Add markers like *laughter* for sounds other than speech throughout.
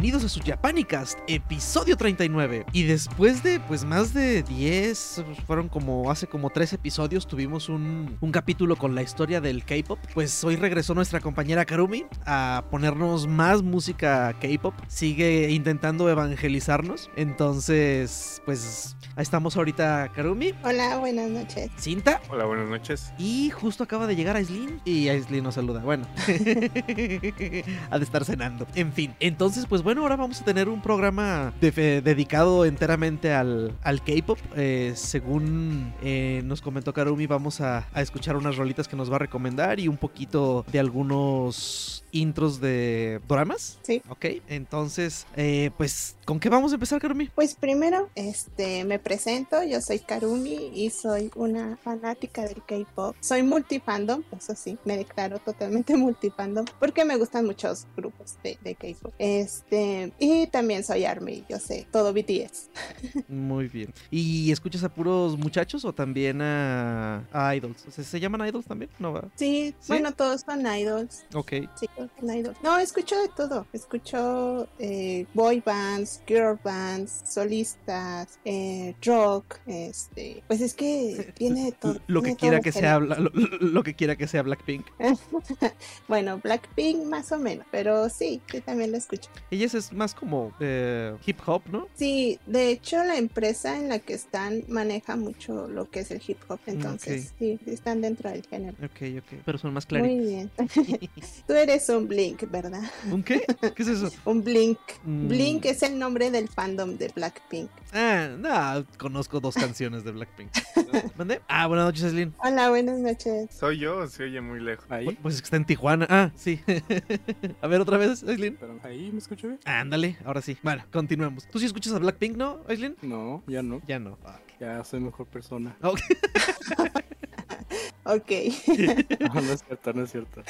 bienvenidos a su Japanicast, episodio 39. Y después de pues más de 10, fueron como hace como 3 episodios, tuvimos un, un capítulo con la historia del K-pop. Pues hoy regresó nuestra compañera Karumi a ponernos más música K-pop. Sigue intentando evangelizarnos. Entonces, pues ahí estamos ahorita, Karumi. Hola, buenas noches. Cinta. Hola, buenas noches. Y justo acaba de llegar Aislinn y Aislinn nos saluda. Bueno, *laughs* ha de estar cenando. En fin, entonces, pues bueno, ahora vamos a tener un programa de- dedicado enteramente al, al K-pop. Eh, según eh, nos comentó Karumi, vamos a, a escuchar unas rolitas que nos va a recomendar y un poquito de algunos intros de dramas. Sí. Ok, entonces, eh, pues, ¿con qué vamos a empezar, Karumi? Pues primero, este, me presento, yo soy Karumi y soy una fanática del K-pop. Soy multifandom, eso sí, me declaro totalmente *laughs* multifandom porque me gustan muchos grupos de, de K-pop. Este, y también soy ARMY, yo sé, todo BTS. *laughs* Muy bien. ¿Y escuchas a puros muchachos o también a, a idols? O sea, ¿Se llaman idols también? No va. Sí, ¿Sí? bueno, todos son idols. Ok. Sí. No, escucho de todo. Escucho eh, boy bands, girl bands, solistas, eh, rock, este, pues es que tiene de todo. Lo que quiera todo que sea, lo, lo- que quiera que sea Blackpink. *laughs* bueno, Blackpink más o menos, pero sí, sí también lo escucho. Ellas es más como eh, hip hop, ¿no? Sí, de hecho la empresa en la que están maneja mucho lo que es el hip hop, entonces sí, sí están dentro del género. Ok, ok. Pero son más claritos. Muy bien. *laughs* Tú eres un Blink, ¿verdad? ¿Un qué? ¿Qué es eso? *laughs* Un Blink. Mm. Blink es el nombre del fandom de Blackpink. Ah, no, conozco dos canciones de Blackpink. ¿Mandé? Ah, buenas noches, Aislinn. Hola, buenas noches. ¿Soy yo o se oye muy lejos? Ahí, Pues es que está en Tijuana. Ah, sí. *laughs* a ver, otra vez, Aislinn. pero ahí me escucho bien. Ándale, ahora sí. Bueno, continuemos. ¿Tú sí escuchas a Blackpink, no, Aislinn? No, ya no. Ya no. Ah, Ya soy mejor persona. ok. *laughs* Ok. *laughs* No, no es cierto, no es cierto.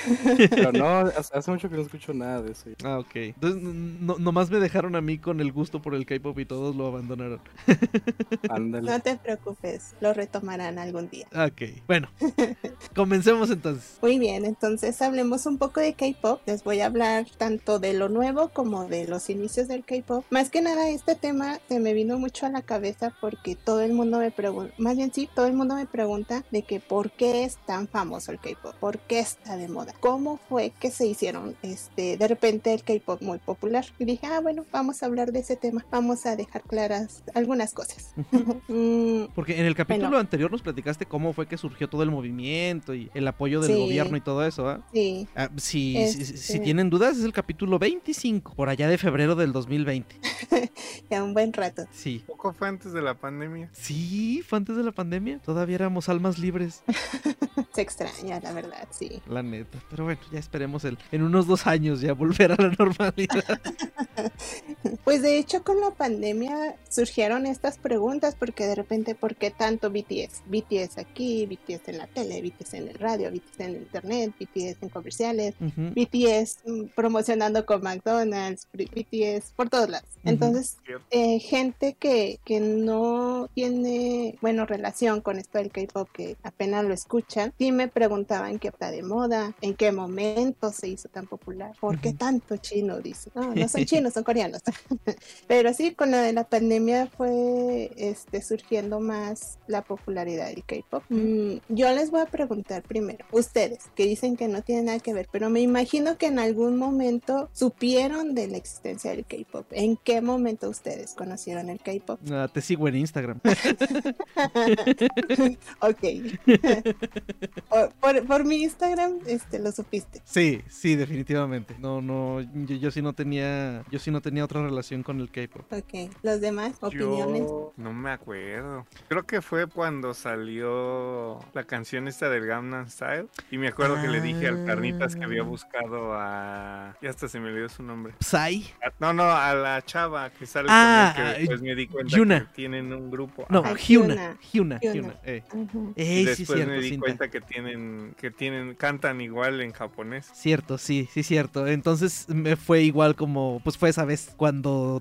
Pero no, *laughs* hace mucho que no escucho nada de eso. Ah, ok. Entonces, no, nomás me dejaron a mí con el gusto por el K-pop y todos lo abandonaron. *laughs* Ándale. No te preocupes, lo retomarán algún día. Ok. Bueno, comencemos entonces. Muy bien, entonces hablemos un poco de K-pop. Les voy a hablar tanto de lo nuevo como de los inicios del K-pop. Más que nada, este tema se me vino mucho a la cabeza porque todo el mundo me pregunta, más bien sí, todo el mundo me pregunta de que por qué es tan famoso el K-pop, por qué está de moda, cómo fue que se hicieron este de repente el K-pop muy popular. Y dije, ah, bueno, vamos a hablar de ese tema, vamos a dejar claras algunas cosas. *laughs* Mm, Porque en el capítulo Bueno. anterior nos platicaste cómo fue que surgió todo el movimiento y el apoyo del Sí. gobierno y todo eso, ¿ah? sí, Ah, si, si- si Este- tienen dudas, es el capítulo 25, por allá de febrero del 2020. *laughs* ya un buen rato. Sí. ¿Poco fue antes de la pandemia? Sí, fue antes de la pandemia. Todavía éramos almas libres, *laughs* Se extraña, la verdad, sí. la neta. Pero bueno, ya esperemos el, en unos dos años ya volver a la normalidad. *laughs* *laughs* Pues de hecho con la pandemia surgieron estas preguntas porque de repente, ¿por qué tanto BTS? BTS aquí, BTS en la tele, BTS en el radio, BTS en el internet, BTS en comerciales. BTS promocionando con McDonald's, BTS por todos lados. Entonces, eh, gente que, que no tiene, bueno, relación con esto del K-pop, que apenas lo escuchan, sí me preguntaban qué está de moda, en qué momento se hizo tan popular, por qué tanto chino, dice. No, no son *laughs* chinos, son coreanos. *laughs* Pero sí, con la de la pandemia fue este, surgiendo más la popularidad del K-pop. Mm, yo les voy a preguntar primero, ustedes, que dicen que no tienen nada que ver, pero me imagino que en algún momento supieron de la existencia del K-pop. ¿En qué momento ustedes conocieron el K-pop? Ah, te sigo en Instagram. *laughs* ok. *laughs* por, por- por mi Instagram, este, lo supiste. Sí, sí, definitivamente. No, no, yo, yo sí no tenía, yo sí no tenía otra relación con el K-pop. Ok. ¿Los demás? ¿Opiniones? Yo no me acuerdo. Creo que fue cuando salió la canción esta del Gangnam Style. Y me acuerdo que le dije al Carnitas que había Ah. buscado a... Ya hasta se me olvidó su nombre. Psy. A- No, no, a la chava que sale Ah, con él, que ah, después me di cuenta Yuna. que tienen un grupo. No. Ah, Hyuna. Hyuna. Hyuna. Eh. Ujú. Ey, sí, después me cierto, di cinta. cuenta que tienen, que tienen, cantan igual en japonés. Cierto, sí, sí, cierto. Entonces me fue igual como, pues fue esa vez cuando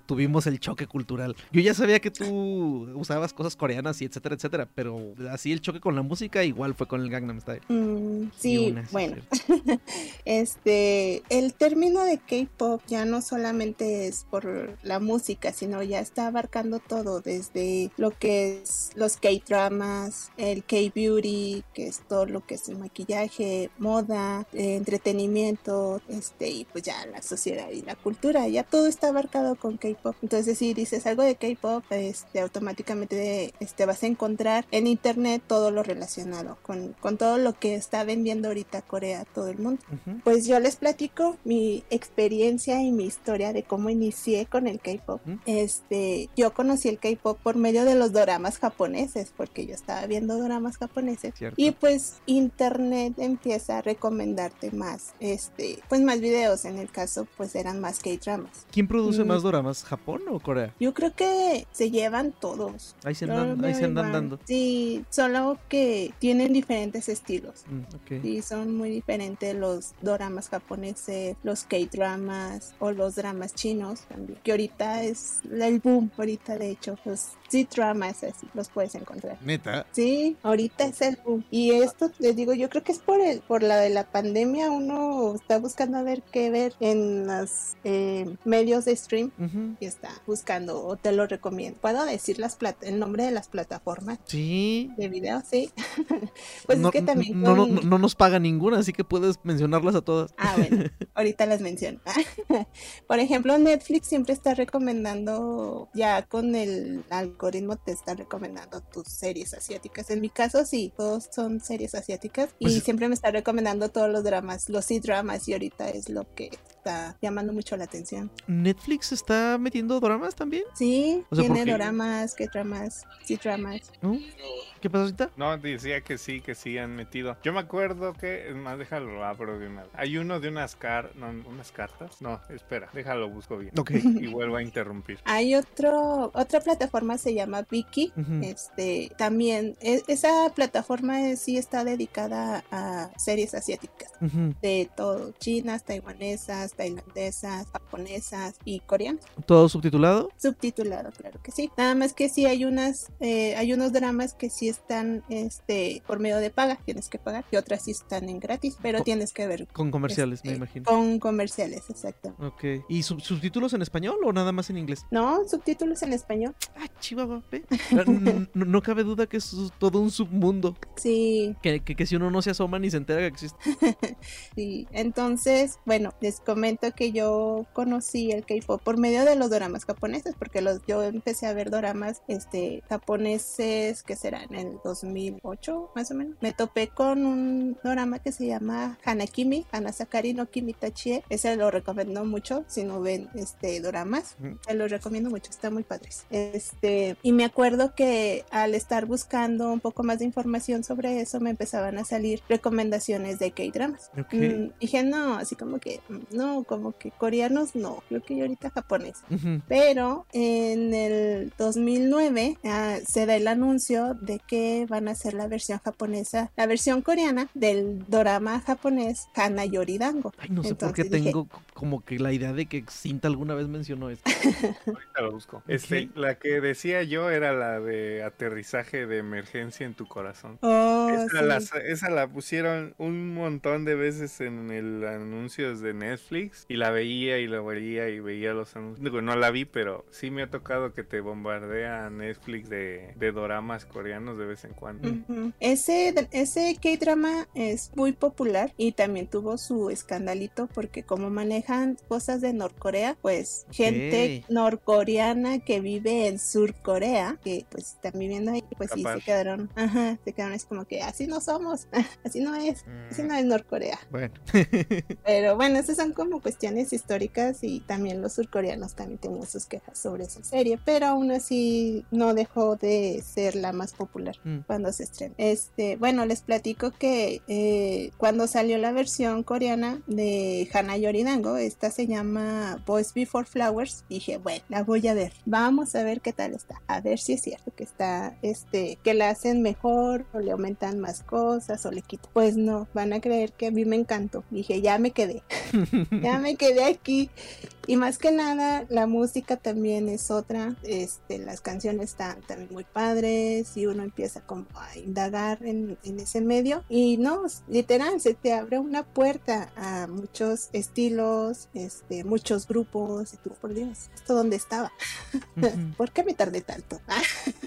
tuvimos el choque cultural. Yo ya sabía que tú usabas cosas coreanas y etcétera, etcétera, pero así el choque con la música igual fue con el Gangnam Style. Mm, sí, una, bueno, *laughs* este, el término de K-pop ya no solamente es por la música, sino ya está abarcando todo, desde lo que es los K-dramas, el K-beauty, que es todo lo que es el maquillaje, moda, eh, entretenimiento, este, y pues ya la sociedad y la cultura, ya todo está abarcado con K-pop. Entonces, si dices algo de K-pop, este, automáticamente este, vas a encontrar en internet todo lo relacionado con, con todo lo que está vendiendo ahorita Corea a todo el mundo. Ujú. Pues yo les platico mi experiencia y mi historia de cómo inicié con el K-pop. Ujú. Este, yo conocí el K-pop por medio de los doramas japoneses, porque yo estaba viendo doramas japoneses. Cierto. Y pues internet empieza a recomendarte más, este, pues más videos. En el caso, pues eran más K-dramas. ¿Quién produce. Más doramas? ¿Japón o Corea? Yo creo que se llevan todos. Ahí se andan, ahí se andan dando. Sí, solo que tienen diferentes estilos. Mm, ok. Sí, son muy diferentes los doramas japoneses, los K-dramas o los dramas chinos también. Que ahorita es el boom, ahorita de hecho, los C-dramas así los puedes encontrar. Neta. Sí, ahorita es el boom. Y esto, les digo, yo creo que es por el, por la de la pandemia, uno está buscando a ver qué ver en los eh, medios de stream Ujú. y está buscando o te lo recomiendo. ¿Puedo decir las plat- el nombre de las plataformas Sí. de video? Sí. *laughs* pues no, es que también no, no, con- no- no nos paga ninguna, así que puedes mencionarlas a todas. Ah, bueno, *laughs* ahorita las menciono. *laughs* Por ejemplo, Netflix siempre está recomendando, ya con el algoritmo te está recomendando tus series asiáticas. En mi caso, sí, todos son series asiáticas y Pues- siempre me está recomendando todos los dramas, los C-dramas y ahorita es lo que está llamando mucho la atención. ¿Netflix está metiendo dramas también? Sí, O sea, tiene dramas, que dramas, C-dramas. ¿No? ¿Qué pasa ahorita? No, decía que sí, que sí han metido. Yo me acuerdo que, es más, déjalo abro de una. Hay uno de unas car no, unas cartas. No, espera, déjalo busco bien. Ok. Y vuelvo a interrumpir. Hay otro, otra plataforma se llama Viki. Ujú. Este, también, e- esa plataforma sí está dedicada a series asiáticas, Ujú. de todo, chinas, taiwanesas, tailandesas, japonesas y coreanas. ¿Todo subtitulado? Subtitulado, claro que sí. Nada más que sí hay unas, eh, hay unos dramas que sí están, este, por medio de paga, tienes que pagar, y otras sí están en gratis, pero tienes que ver Con comerciales, me este, imagino. con comerciales, exacto. Ok. ¿Y sub- subtítulos en español o nada más en inglés? No, subtítulos en español. Ah, chihuahua. Ah, No, no cabe duda que es todo un submundo. Sí, Que, que, que si uno no se asoma ni se entera que existe. *laughs* Sí, entonces, bueno, les comento que yo conocí el K-pop por medio de los doramas japoneses, porque los, yo empecé a ver doramas este, japoneses que serán en el 2008, más o menos. Me topé con un dorama que se llama Hanakimi, Hanasakari no Kimitachie. Ese lo recomiendo mucho si no ven este doramas. Se los recomiendo mucho, está muy padres. Este, y me acuerdo que al estar buscando un poco más de información sobre eso, me empezaban a salir recomendaciones de K-dramas. Mm, dije, no, así como que, mm, no, como que coreanos no, creo que yo ahorita japonés. Pero en el 2009 ah, se da el anuncio de que van a hacer la versión japonesa, la versión coreana del dorama japonés Hana Yoridango. Ay, no sé por qué Entonces dije, tengo como que la idea de que Cinta alguna vez mencionó esto. *laughs* Ahorita lo busco. Este, la que decía yo era la de aterrizaje de emergencia en tu corazón. Oh, Esa, sí. la, esa la pusieron un montón de veces en el anuncios de Netflix y la veía y la veía y veía los anuncios. Digo, no la vi, pero sí me ha tocado que te bombardea Netflix de, de doramas coreanos de vez en cuando. Ujú. Ese, ese K-drama es muy popular y también tuvo su escandalito porque como manejan cosas de Norcorea, pues gente norcoreana que vive en Surcorea, que pues están viviendo ahí, pues sí Capaz. se quedaron, ajá, se quedaron así como que así no somos, *laughs* así no es, así Mm. no es Norcorea. Bueno. Pero bueno, esas son como cuestiones históricas y también los surcoreanos también tenían sus quejas sobre esa serie, pero aún así no dejó de ser la más popular Mm. cuando se estrenó. Este, bueno, les platico que eh, cuando salió la versión coreana de Hana Yoridango, esta se llama Boys Before Flowers. Dije, bueno, la voy a ver. Vamos a ver qué tal está. A ver si es cierto que está, este, que la hacen mejor o le aumentan más cosas o le quitan. Pues no, van a creer que a mí me encantó. Dije, ya me quedé. *laughs* ya me quedé aquí. Y más que nada, la música también es otra. Este, las canciones están también muy padres y uno empieza como a indagar en, en ese medio. Y no, literal, se te abre una puerta a muchos estilos, este, muchos grupos. Y tú, por Dios, ¿esto dónde estaba? *laughs* ¿Por qué me tardé tanto? *laughs*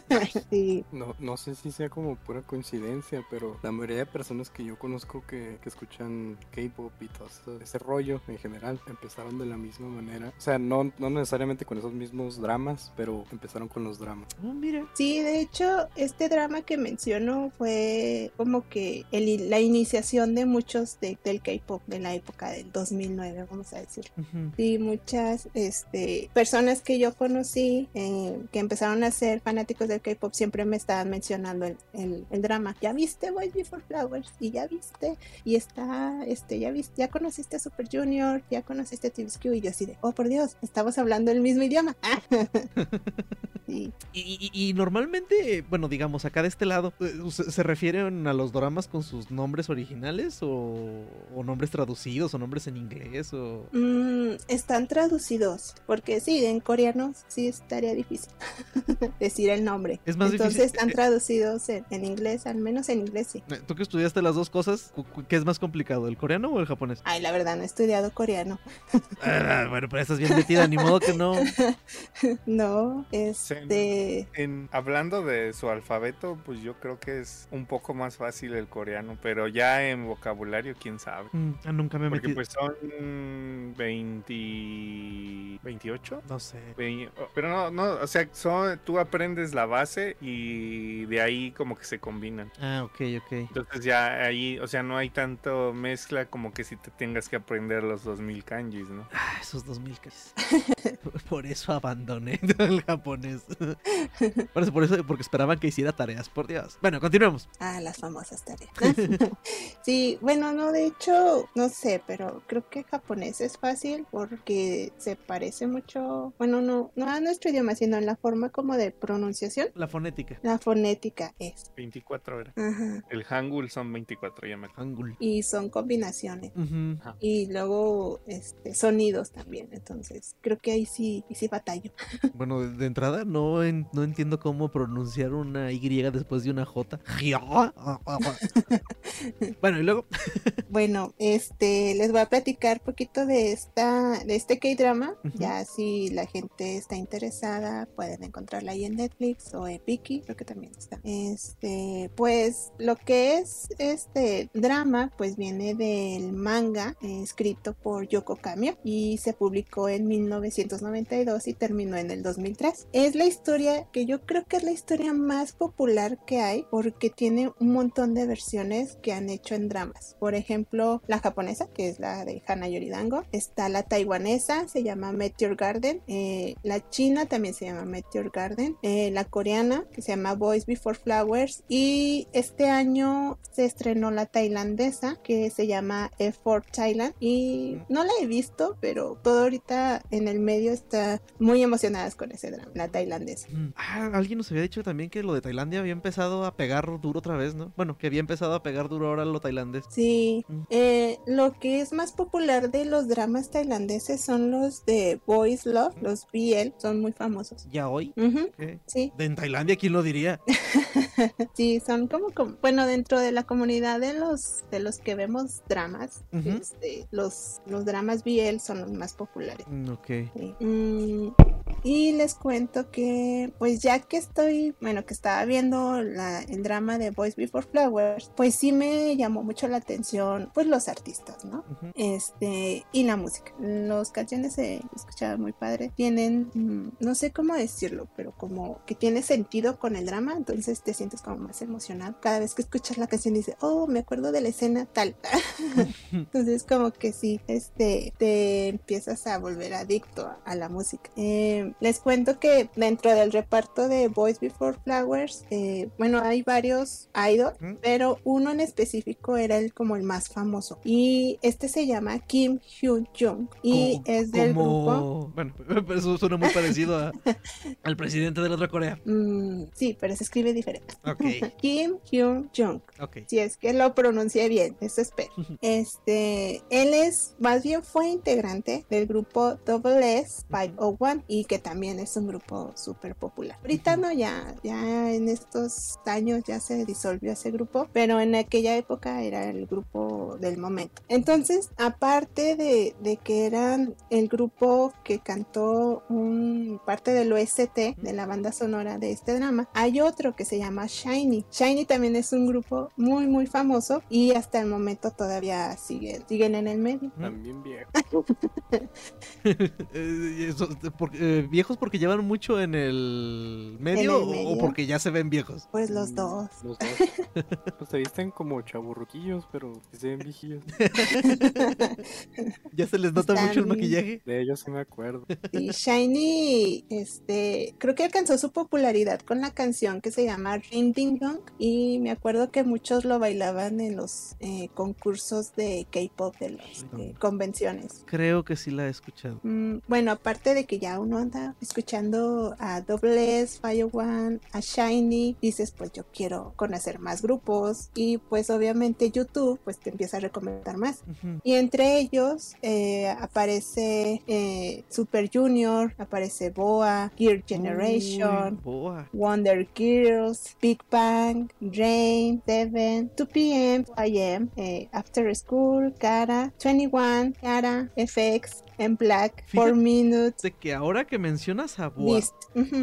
sí. No, no sé si sea como pura coincidencia, pero la mayoría de personas que yo conozco que, que escuchan K-pop y todo ese, ese rollo en general empezaron de la misma manera. O sea, no, no necesariamente con esos mismos dramas, pero empezaron con los dramas. Oh, mira. Sí, de hecho, este drama que menciono fue como que el, la iniciación de muchos de, del K-pop de la época del 2009, vamos a decir. Ujú. Sí, muchas este, personas que yo conocí eh, que empezaron a ser fanáticos del K-pop siempre me estaban mencionando el, el, el drama. ¿Ya viste Boys Before Flowers? Y ya viste, y está, este, ya viste, ya conociste a Super Junior, ya conociste a TVSQ, y yo así de, oh por Dios, estamos hablando el mismo idioma. *laughs* sí. Y, y- y normalmente, bueno, digamos, acá de este lado, eh, ¿se, se refieren a los dramas con sus nombres originales o, o nombres traducidos o nombres en inglés o... Mm, están traducidos, porque sí, en coreano sí estaría difícil *laughs* decir el nombre. Es más Entonces difícil- están traducidos en, en inglés, al menos en inglés sí. Eh, Tú que estudiaste las dos cosas, ¿qué es más complicado, el coreano o el japonés? Ay, la verdad, no he estudiado coreano. *laughs* Ah, bueno, pero estás bien metida, ni modo que no. *laughs* No, este... En, hablando de su alfabeto, pues yo creo que es un poco más fácil el coreano, pero ya en vocabulario, quién sabe. Mm, ah, nunca me he Porque metido. pues son 20... 28. No sé. Pero no, no, o sea, son, tú aprendes la base y de ahí como que se combinan. Ah, ok, ok. Entonces ya ahí, o sea, no hay tanto mezcla como que si te tengas que aprender los 2000 kanjis, ¿no? Ah, esos 2000 casi. *laughs* Por eso abandoné *laughs* el japonés. *laughs* Por eso, por eso, porque esperaban que hiciera tareas, por Dios. Bueno, continuemos. Ah, las famosas tareas. sí, bueno, no, de hecho, no sé, pero creo que japonés es fácil porque se parece mucho, bueno, no, no a nuestro idioma, sino en la forma como de pronunciación. La fonética. La fonética es. 24 horas. Ajá. El hangul son 24, ya me. Hangul. Y son combinaciones. Y luego este, sonidos también. Entonces, creo que ahí sí, sí batallo. *laughs* Bueno, de, de entrada no, en- no entiendo cómo pronunciar una Y después de una J. *laughs* bueno, y luego. *laughs* Bueno, este, les voy a platicar poquito de esta, de este K-drama. Ya si la gente está interesada, pueden encontrarla ahí en Netflix o en Viki, creo que también está. Este, pues lo que es este drama, pues viene del manga escrito por Yoko Kamio y se publicó en 1992 y terminó en el 2003. Es la historia que yo creo que es la historia más popular que hay porque tiene un montón de versiones que han hecho en dramas. Por ejemplo, la japonesa, que es la de Hana Yoridango. Está la taiwanesa, se llama Meteor Garden. Eh, la china también se llama Meteor Garden. Eh, la coreana, que se llama Boys Before Flowers. Y este año se estrenó la tailandesa, que se llama F4 Thailand. Y no la he visto, pero todo ahorita en el medio está muy emocionadas con ese drama, la tailandesa. Ah, alguien nos había dicho también que lo de Tailandia había empezado a pegar duro otra vez, ¿no? Bueno, que había empezado a pegar duro ahora lo tailandés. Sí, Mm. eh, lo que es más popular de los dramas tailandeses son los de Boys Love, los BL, son muy famosos. ¿Ya hoy? Sí, De en Tailandia, ¿quién lo diría? *laughs* sí, son como, como- bueno, dentro de la comunidad de los de los que vemos dramas, este, los, los dramas BL son los más populares. Mm, ok. Sí. Mm, y les cuento que, pues ya que estoy, bueno, que estaba viendo la- el drama de Boys Before Flowers, pues sí me llamó mucho la atención, pues los artistas, ¿no? Este, y la música. Las canciones se escuchaban muy padre. Tienen, mm, no sé cómo decirlo, pero como que tiene sentido con el drama, entonces te sientes como más emocionado. Cada vez que escuchas la canción dices, oh, me acuerdo de la escena tal. *laughs* *laughs* entonces como que sí, este, te empiezas a volver adicto a, a la música. Eh, Eh, les cuento que dentro del reparto de Boys Before Flowers, eh, bueno, hay varios idols, ¿Mm? pero uno en específico era el como el más famoso. Y este se llama Kim Hyun Jung y es del grupo. Bueno, *laughs* pero eso suena muy parecido a- *laughs* al presidente de la otra Corea. Mm, sí, pero se escribe diferente. Ok, *laughs* Kim Hyun Jung. ok. Si es que lo pronuncié bien, eso espero. Este, él es, más bien fue integrante del grupo Double S 501 y que también es un grupo súper popular. Ahorita no, ya, ya en estos años ya se disolvió ese grupo, pero en aquella época era el grupo del momento. Entonces, aparte de, de que eran el grupo que cantó un parte del OST de la banda sonora de este drama, hay otro que se llama Shiny. Shiny también es un grupo muy muy famoso y hasta el momento todavía siguen, siguen en el medio. También viejo. *laughs* Eh, eso, por- eh, ¿Viejos porque llevan mucho en el medio, el o- porque ya se ven viejos? Pues los Mm, dos. Los dos. *laughs* pues se visten como chaburruquillos, pero se ven viejillos. *laughs* ¿Ya se les nota Están- mucho el maquillaje? De ellos sí me acuerdo. Y Shiny, este, creo que alcanzó su popularidad con la canción que se llama Ring Ding Dong y me acuerdo que muchos lo bailaban en los eh, concursos de K-pop de las eh, convenciones. Creo que sí la he escuchado. Mm, bueno, aparte de que ya uno anda escuchando a Double S, Fire One, a Shiny, dices pues yo quiero conocer más grupos y pues obviamente YouTube pues te empieza a recomendar más. Y entre ellos eh, aparece eh, Super Junior, aparece Boa, Gear Generation, Uy, boa. Wonder Girls, Big Bang, Rain, Seven, 2PM, IM, eh, After School, Cara, 21, Cara, FX, en Black, 4 Fíjate- Minutes, De que ahora que mencionas a Boa,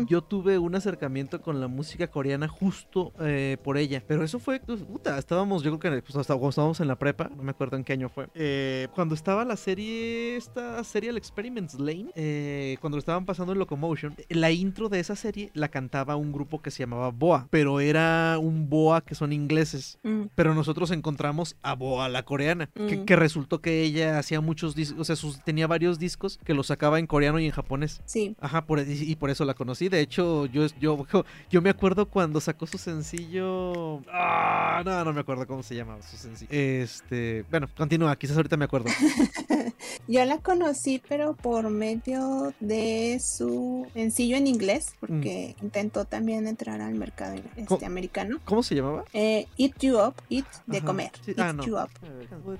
yo tuve un acercamiento con la música coreana justo eh, por ella. Pero eso fue, pues, puta, estábamos, yo creo que pues, hasta cuando estábamos en la prepa, no me acuerdo en qué año fue. Eh, cuando estaba la serie, esta Serial Experiments Lane, eh, cuando lo estaban pasando en Locomotion, la intro de esa serie la cantaba un grupo que se llamaba Boa, pero era un Boa que son ingleses. Mm, Pero nosotros encontramos a Boa, la coreana, que, Mm. que resultó que ella hacía muchos discos, o sea, sus- tenía varios discos que los sacaba en coreano y en japonés. Sí, Ajá, por, y, y por eso la conocí. De hecho, yo, yo, yo me acuerdo cuando sacó su sencillo. Ah, no, no me acuerdo cómo se llamaba su sencillo. Este, bueno, continúa, quizás ahorita me acuerdo. *laughs* yo la conocí pero por medio de su sencillo en inglés, porque intentó también entrar al mercado este, ¿Cómo? americano. ¿Cómo se llamaba? Eh, eat you up, eat de Ajá, comer, sí, eat ah, no. you up. Acabo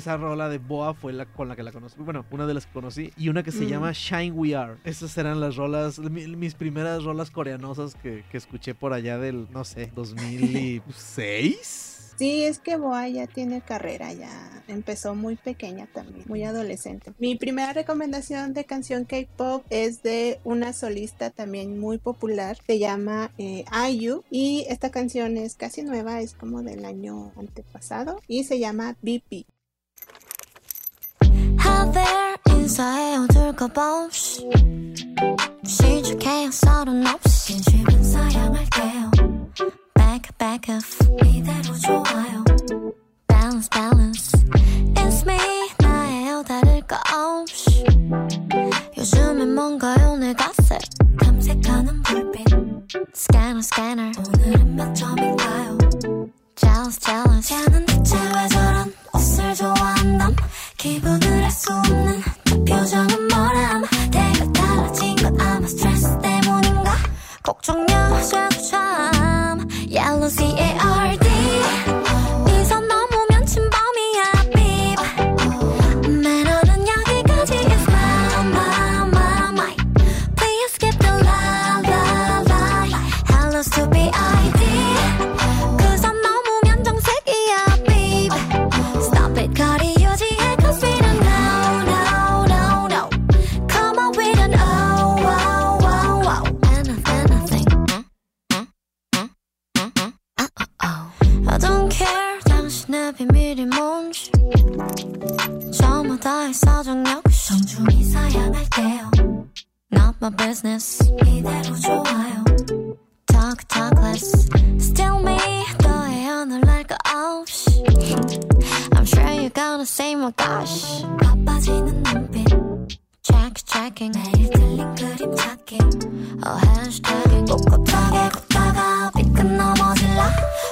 Esa rola de Boa fue la con la que la conocí. Bueno, una de las que conocí. Y una que se Mm. llama Shine We Are. Esas eran las rolas, mi- mis primeras rolas coreanosas que, que escuché por allá del, no sé, 2006. *laughs* Sí, es que Boa ya tiene carrera, ya empezó muy pequeña también, muy adolescente. Mi primera recomendación de canción K-pop es de una solista también muy popular, se llama eh, IU y esta canción es casi nueva, es como del año antepasado y se llama BP. 하벨 인사해 어둘까봐 없이 시작해요 서른 없이 진심은 사양할게요 Back back off 이대로 좋아요 Balance balance It's me 나예요 다를 거 없이 요즘엔 뭔가요 내 갓색 탐색하는 불빛 Scanner scanner 오늘은 몇 점인가요 Jealous jealous 쟤는 대체 왜 저런 옷을 좋아한담 기분을 알 수 없는 그 표정은 뭐람. 내가 달라진 건 아마 스트레스 때문인가? 걱정여자도 참. Yellow C-A-R-D my business 이대로 좋아요 Talk talk less Still me 너의 하늘 날거 없이 I'm sure you're gonna say my gosh 바빠지는 눈빛 backtracking 매일 틀린 그림 찾기 oh hashtagging 꼿꼿하게 걷다가 삐끗 넘어질라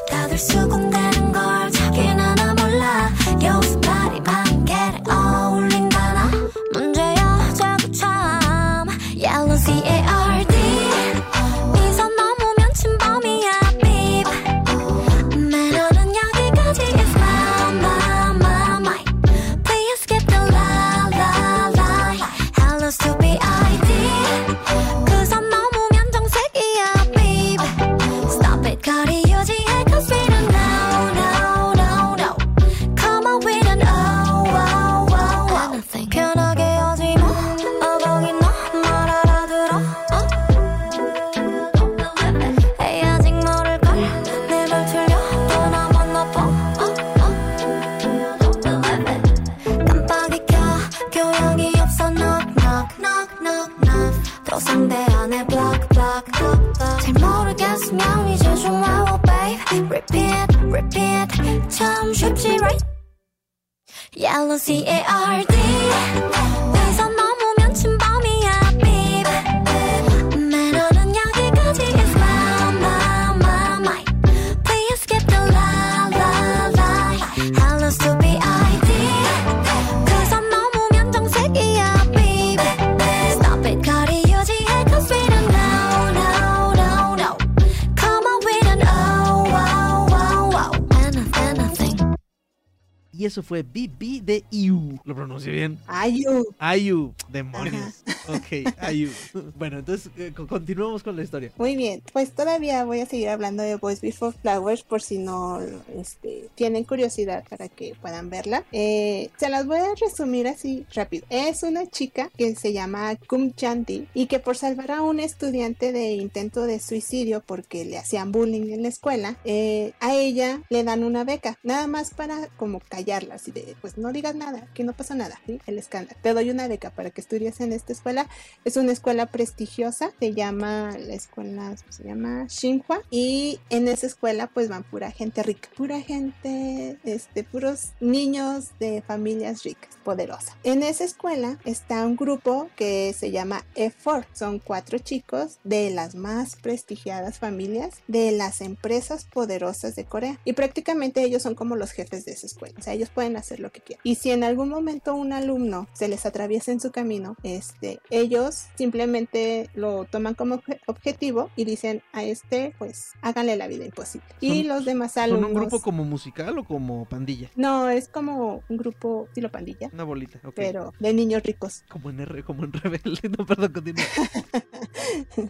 다들 수군대는 걸 자기는 모르겠으면 이제 좀 와워 babe repeat repeat 참 쉽지 right Yellow C-A-R-D 위선 Y eso fue BB de IU. ¿Lo pronuncio bien? Ayu. Ayu. Demonios. Ok, Ayu. Bueno, entonces eh, co- continuamos con la historia. Muy bien, pues todavía voy a seguir hablando de Boys Before Flowers por si no este, tienen curiosidad para que puedan verla. Eh, se las voy a resumir así rápido. Es una chica que se llama Kum Chanti y que por salvar a un estudiante de intento de suicidio porque le hacían bullying en la escuela, eh, a ella le dan una beca, nada más para como callarla, así de pues no digas nada, que no pasa nada, ¿sí? el escándalo. Te doy una beca para que estudies en esta escuela es una escuela prestigiosa, se llama la escuela, se llama Xinhua y en esa escuela pues van pura gente rica, pura gente, este, puros niños de familias ricas, poderosas. En esa escuela está un grupo que se llama E4, son cuatro chicos de las más prestigiadas familias de las empresas poderosas de Corea y prácticamente ellos son como los jefes de esa escuela, o sea, ellos pueden hacer lo que quieran. Y si en algún momento un alumno se les atraviesa en su camino, este, ellos simplemente lo toman como obje- objetivo y dicen a este, pues háganle la vida imposible. Y Son- los demás ¿Son alumnos. un grupo como musical o como pandilla? No, es como un grupo estilo pandilla, Una bolita, ok. pero de niños ricos. Como en R, como en Rebelde. *laughs* No, perdón, continúa. *laughs*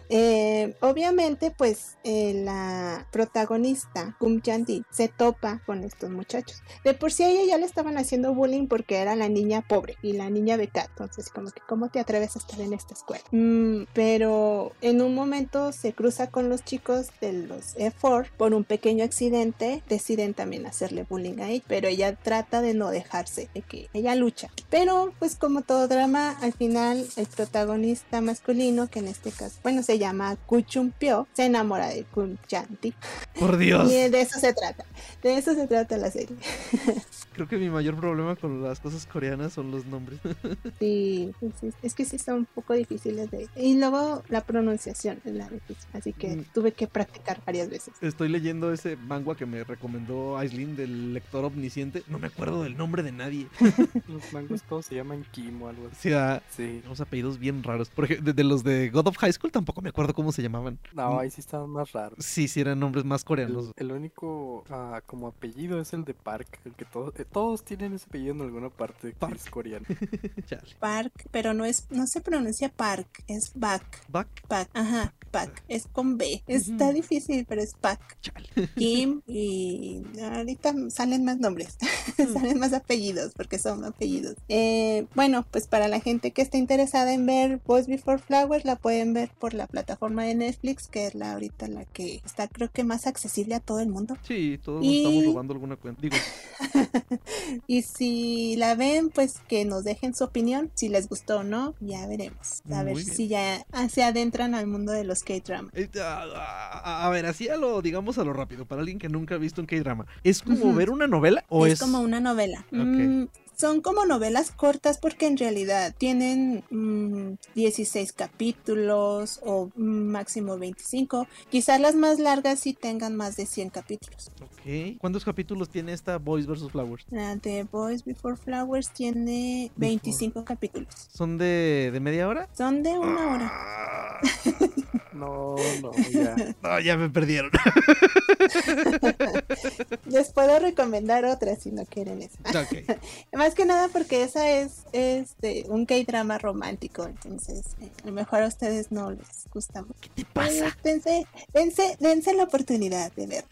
Eh, obviamente, pues eh, la protagonista, Kum Chanti, se topa con estos muchachos. De por sí a ella ya le estaban haciendo bullying porque era la niña pobre y la niña becada. Entonces, como que, ¿cómo te atreves a estar en esta escuela? Mm, pero en un momento se cruza con los chicos de los E4 por un pequeño accidente. Deciden también hacerle bullying a ella, pero ella trata de no dejarse, de que ella lucha. Pero, pues, como todo drama, al final el protagonista masculino, que en este caso, bueno, se llama Kuchumpyo, se enamora de Kun Chanti. Por Dios. Y de eso se trata. De eso se trata la serie. *laughs* Creo que mi mayor problema con las cosas coreanas son los nombres. *laughs* Sí, sí, sí, es que sí son un poco difíciles de... Y luego la pronunciación es la difícil, así que Mm. tuve que practicar varias veces. Estoy leyendo ese manga que me recomendó Aislinn del lector omnisciente. No me acuerdo del nombre de nadie. *laughs* Los mangos todos se llaman Kim o algo O así. sea, Sí. unos apellidos bien raros. Por ejemplo, de, de los de God of High School tampoco me acuerdo cómo se llamaban. No, ahí sí estaban más raros. Sí, sí, eran nombres más coreanos. El, el único ah, como apellido es el de Park, el que todos, eh, todos tienen ese apellido en alguna parte que Park. es coreano. *laughs* Park, pero no es, no se pronuncia Park, es Back. Back, Pac, ajá, Pac, es con B. Está difícil, pero es Pac. chale. Kim y ahorita salen más nombres, *laughs* salen más apellidos porque son apellidos. Eh, bueno, pues para la gente que esté interesada en ver Boys Before Flowers la pueden ver por la plataforma de Netflix que es la ahorita la que está creo que más accesible a todo el mundo. Sí, todos nos estamos robando alguna cuenta. Digo, *laughs* *laughs* y si la ven, pues que nos dejen su opinión, si les gustó o no, ya veremos. A ver bien. si ya se adentran al mundo de los K-drama. eh, a, a- a ver, así a lo, digamos a lo rápido, para alguien que nunca ha visto un K-drama. ¿Es como ver una novela o es, es como una novela. Ok. Mm, son como novelas cortas porque en realidad tienen mm, 16 capítulos o máximo 25. Quizás las más largas sí tengan más de 100 capítulos. Ok. ¿Cuántos capítulos tiene esta Boys vs. Flowers? La de Boys Before Flowers tiene 25 capítulos. ¿Son de, de media hora? Son de una hora. *laughs* No, no, ya. *laughs* No, ya me perdieron. *laughs* Les puedo recomendar otras si no quieren esa. ok. *laughs* Más que nada porque esa es este un K-drama romántico, entonces eh, a lo mejor a ustedes no les gusta mucho. ¿Qué te pasa? dense, dense, dense la oportunidad de verla.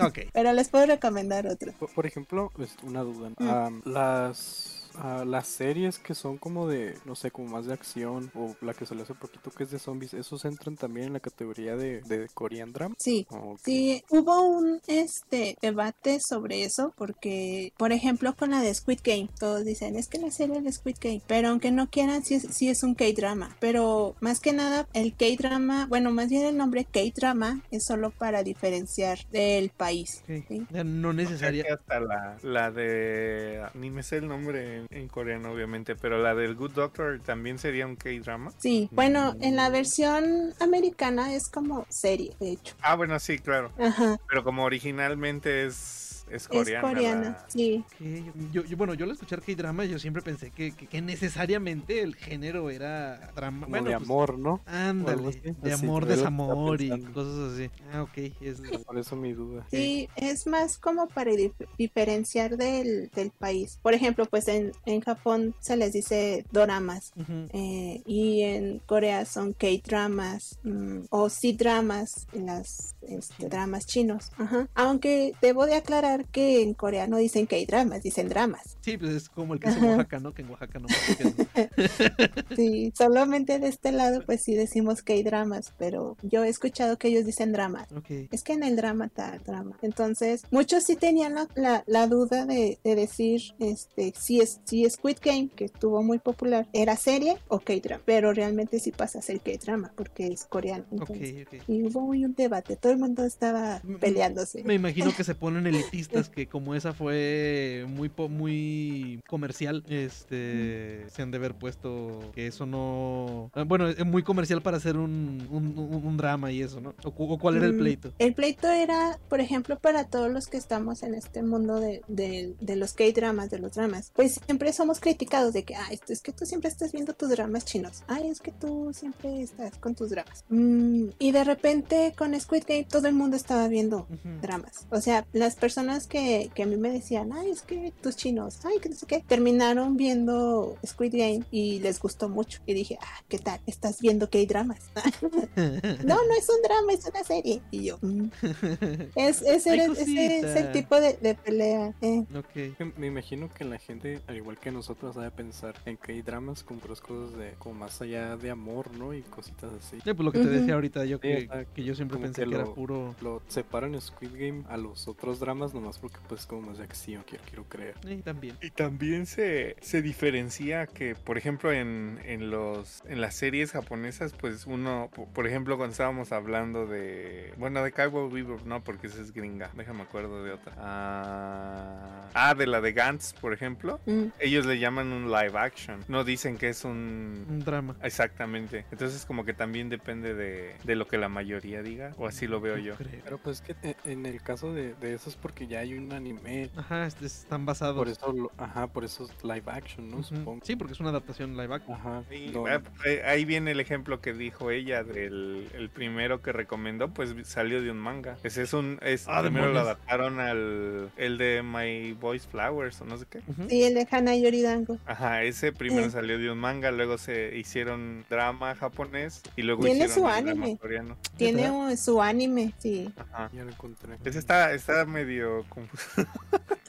Ok. Pero les puedo recomendar otro. Por, por ejemplo, pues, una duda. Mm. Las ah, las series que son como de, no sé, como más de acción o la que salió hace poquito que es de zombies, ¿esos entran también en la categoría de, de Korean drama? Sí. ¿O qué? Sí, hubo un este debate sobre eso porque, por ejemplo, con la de Squid Game, todos dicen, es que la serie de Squid Game, pero aunque no quieran, sí es, sí es un K-drama, pero más que nada el K-drama, bueno, más bien el nombre K-drama es solo para diferenciar del país. Sí. No necesaria. hasta la, la de. Ni me sé el nombre en, coreano, obviamente. Pero la del Good Doctor también sería un K-drama. Sí, bueno, en la versión americana es como serie, de hecho. Ah, bueno, sí, claro. Ajá, Pero como originalmente es, es es coreana. coreana, la- sí. Yo, yo- bueno, yo al escuchar K-drama, yo siempre pensé que, que- que necesariamente el género era drama. Como Bueno, de pues, amor, ¿no? Ándale, de Así, amor, desamor y cosas así. Ah, ok. Es, Por eso mi duda. Sí, es más como para dif- diferenciar del, del país. Por ejemplo, pues en, en Japón se les dice doramas. Ujú. eh, y en Corea son K-dramas mm, o C-dramas, las este, dramas chinos. Ajá. Aunque debo de aclarar que en Corea no dicen K-dramas, dicen dramas. Sí, pues es como el que es en. Oaxaca, ¿no? Que en Oaxaca no. *laughs* Sí, solamente de este lado pues sí decimos K-dramas, pero yo he escuchado que ellos dicen dramas. Ok. Es que en el drama tal drama. Entonces, muchos sí tenían la, la- la duda de, de decir este si es si Squid Game, que estuvo muy popular, era serie o K-drama. Pero realmente sí pasa a ser K-drama porque es coreano. Entonces, ok. Y hubo muy un debate, todo el mundo estaba peleándose. Me imagino que se ponen elitistas *laughs* que como esa fue muy muy comercial, este se han de haber puesto que eso no ah, bueno, es muy comercial para hacer un, un, drama y eso, ¿no? O, cu- o cuál era el Mm, pleito. El pleito era, por ejemplo, para todos los que estamos en este mundo de, de- de los K-dramas, de los dramas, pues siempre somos criticados de que, ah, esto es que tú siempre estás viendo tus dramas chinos. Ay, es que tú siempre estás con tus dramas. Mm, y de repente con Squid Game todo el mundo estaba viendo dramas. O sea, las personas que, que a mí me decían, ay, es que tus chinos, ay, que no sé qué, terminaron viendo Squid Game y les gustó mucho. Y dije, ah, ¿qué tal? ¿Estás viendo K-dramas? *laughs* no, no es un drama, es una serie. Y yo, mm. *laughs* es, ese, Ay, era- ese es el tipo de, de pelea. eh. Ok. Que Me imagino que la gente, al igual que nosotros, sabe pensar en que hay dramas con puras cosas de como más allá de amor, ¿no? Y cositas así. Sí, pues lo que te Ujú. decía ahorita yo que, Sí, que yo siempre como pensé que que, era lo- puro Lo separan Squid Game a los otros dramas nomás porque pues como más de acción, quiero, quiero creer. Sí, también. Y también se, se diferencia que, por ejemplo, en, en los en las series japonesas, pues uno, po- por ejemplo, cuando estábamos hablando de, bueno, de Cowboy Bebop, no, porque esa es gringa, déjame acuerdo de otra. Ah, ah, de la de Gantz, por ejemplo, Mm. ellos le llaman un live action, no dicen que es un... Un drama. Exactamente, entonces como que también depende de, de lo que la mayoría diga, o así lo veo yo. Pero pues que en- en el caso de, de eso es porque ya hay un anime. Ajá, están basados. Por eso, lo- ajá, por eso es live action, ¿no? Supongo. Sí, porque es una adaptación live action. Ajá. Sí, no- ahí viene el ejemplo que dijo ella del el primero que recomendó, pues salió de un manga. Ese es un es Ah, primero lo adaptaron al el de My Boys Flowers o no sé qué. Sí, el de Hana Yoridango. Ajá, ese primero Eh. salió de un manga, luego se hicieron drama japonés y luego Tiene hicieron su anime. coreano. Tiene su anime, sí. Ajá. Ya lo encontré. Ese está, está medio confuso.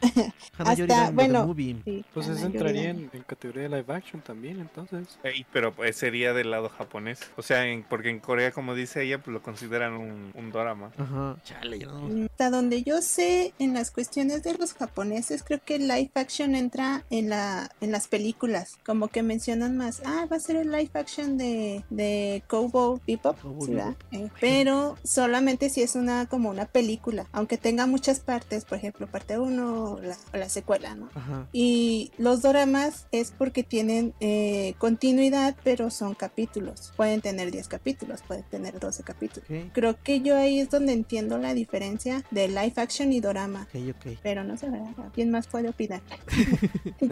*laughs* Hana Hasta, bueno, movie. sí, Pues entraría en, en categoría de live action también, entonces. Pero pues sería del lado japonés. O sea, en- porque en Corea, como dice ella, pues lo consideran un, un drama. Ajá. Chale, yo no. Hasta donde yo sé, en las cuestiones de los japoneses, creo que el live action entra en la en las películas. Como que mencionan más, ah, va a ser el live action de, de Cowboy Bebop. Eh, pero solamente si es una como una película, aunque tenga muchas partes, por ejemplo, parte 1, o la, o la secuela, ¿no? Ajá. Y los doramas es porque tienen eh, continuidad, pero son capítulos. Pueden tener 10 capítulos, pueden tener 12 capítulos. Creo que yo ahí es donde entiendo la diferencia de live action y dorama. ok, ok. Pero no sé, ¿verdad? ¿Quién más puede opinar? *laughs*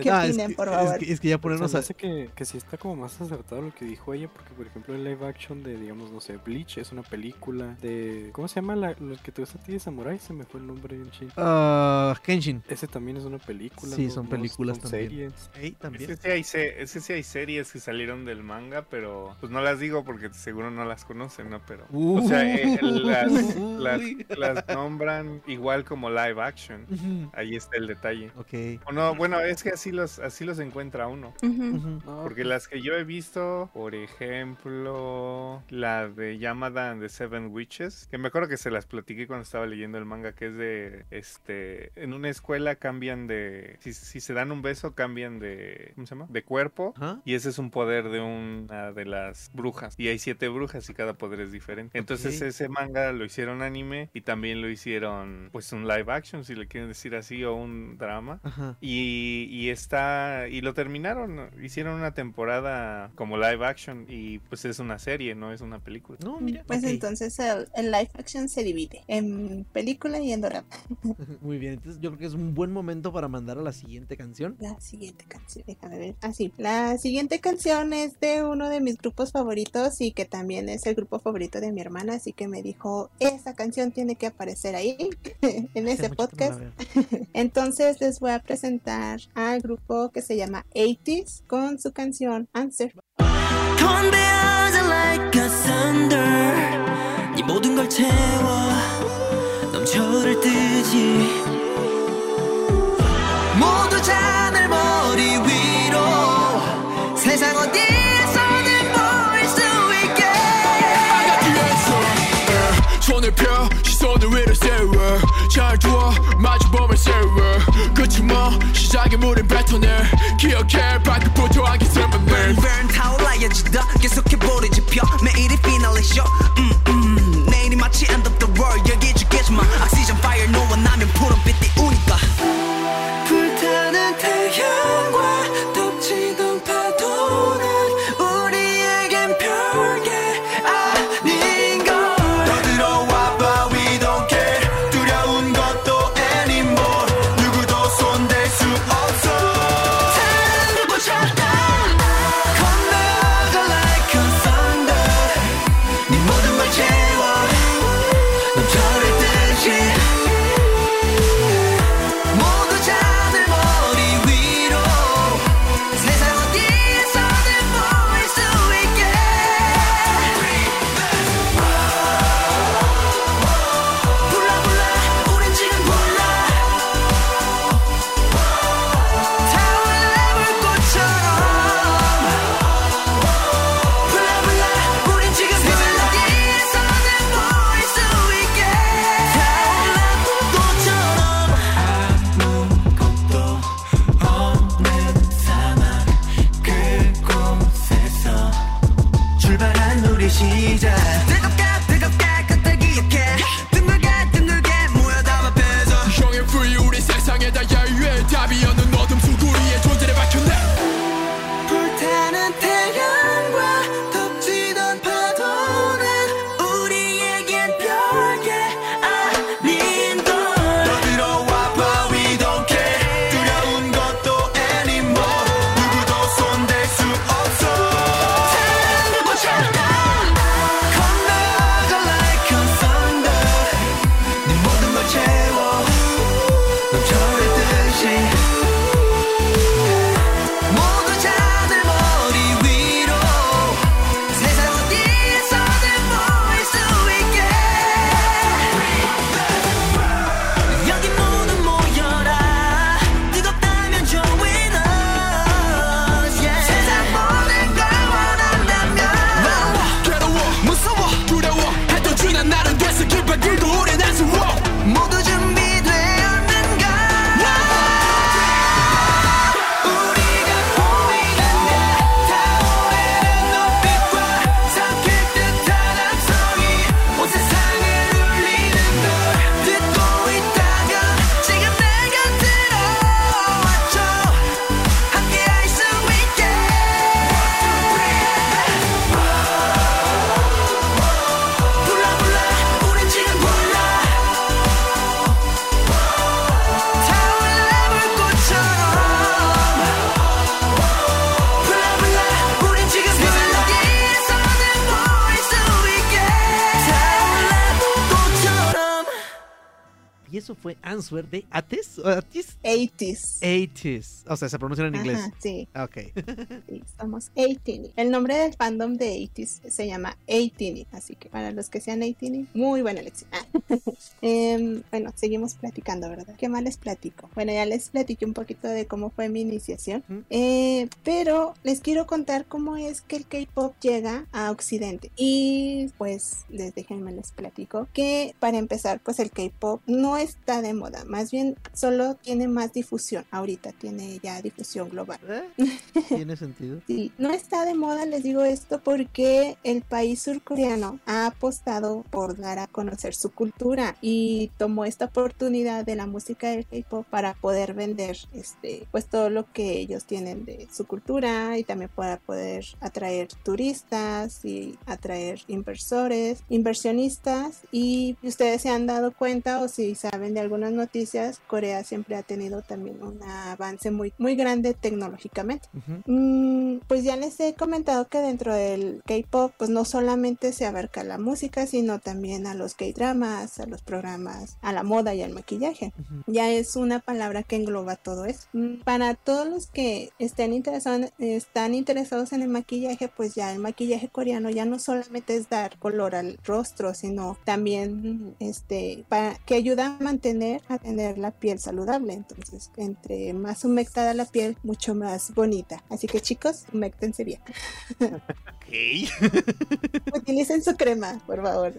¿Qué Ah, es que- por es favor? que- es que ya ponernos a... hace que, que sí está como más acertado lo que dijo ella, porque por ejemplo el live action de, digamos, no sé, Bleach es una película de... ¿Cómo se llama la, lo que te gusta a ti de Samurai? Se me fue el nombre bien chido. Ah, Kenshin. Ese también es una película. Sí, ¿no? son películas son también. series. Ese también. sí, hay se- ese sí hay series que salieron del manga, pero pues no las digo porque seguro no las conocen, ¿no? Pero, o sea, eh, las, *laughs* las- Uy. las nombran igual como live action. Ahí está el detalle. Ok. O no, bueno, es que así los, así los encuentra uno. Porque las que yo he visto, por ejemplo, la de Yamada and the Seven Witches, que me acuerdo que se las platiqué cuando estaba leyendo el manga, que es de, este, en una escuela cambian de, si, si se dan un beso, cambian de, ¿cómo se llama? De cuerpo. Ajá. Y ese es un poder de una de las brujas. Y hay siete brujas y cada poder es diferente. Entonces ese manga lo hicieron anime y también lo hicieron pues un live action, si le quieren decir así, o un drama. Ajá. Y, y está y lo terminaron, hicieron una temporada como live action y pues es una serie, no es una película. No, mira. Pues entonces el, el live action se divide en película y en dorama. *laughs* *laughs* Muy bien, entonces yo creo que es un buen momento para mandar a la siguiente canción. La siguiente canción, déjame ver. Ah, sí. La siguiente canción es de uno de mis grupos favoritos y que también es el grupo favorito de mi hermana, así que me dijo, esa canción tiene que aparecer ahí *laughs* en Hace ese mucho que no la podcast. veo. *laughs* Entonces les voy a presentar al grupo que se llama 80s con su canción Answer. 건배하자 like a thunder 네 모든 걸 채워 넘쳐를 뜨지. 모두 자늘 머리 위로 세상 어디에서든 보일 수 있게. I got the answer 손을 펴 시선을 위로 세워. 잘 두어 마주보면 세워. 끝이 뭐 시작의 물은 뱉어내. 기억해 발끝부터 하기 세면 burn burn 타올라야지 더 계속해버리지 펴. 매일이 피날레 쇼 Answer de Atis. Atis. 80s. 80s. O sea, se pronuncia en inglés. Ajá, sí, Ok. sí, somos 18 El nombre del fandom de 80s se llama 18 así que para los que sean 18 muy buena elección. Ah. *laughs* Em, bueno, seguimos platicando, ¿verdad? ¿Qué más les platico? Bueno, ya les platiqué un poquito de cómo fue mi iniciación. Eh, pero les quiero contar cómo es que el K-pop llega a Occidente. Y pues les déjenme les platico que para empezar, pues el K-pop no está de moda, más bien solo tiene más difusión. Ahorita tiene ya difusión global. Eh, *laughs* Tiene sentido. Sí, no está de moda, les digo esto porque el país surcoreano ha apostado por dar a conocer su cultura y tomó esta oportunidad de la música del K-pop para poder vender este pues todo lo que ellos tienen de su cultura y también para poder atraer turistas y atraer inversores, inversionistas y ustedes se han dado cuenta o si saben de algunas noticias, Corea siempre ha tenido también un avance muy muy grande tecnológicamente. Ujú. Mm, pues ya les he comentado que dentro del K-pop, pues no solamente se abarca la música, sino también a los K-dramas, a los programas, a la moda y al maquillaje. Ujú. Ya es una palabra que engloba todo eso. Mm, Para todos los que estén interesados, están interesados en el maquillaje, pues ya el maquillaje coreano ya no solamente es dar color al rostro, sino también este para que ayuda a mantener a tener la piel saludable. Entonces, entre más humectada la piel, mucho más bonita. Así que chicos, humectense bien. Ok. *laughs* Utilicen su crema, por favor.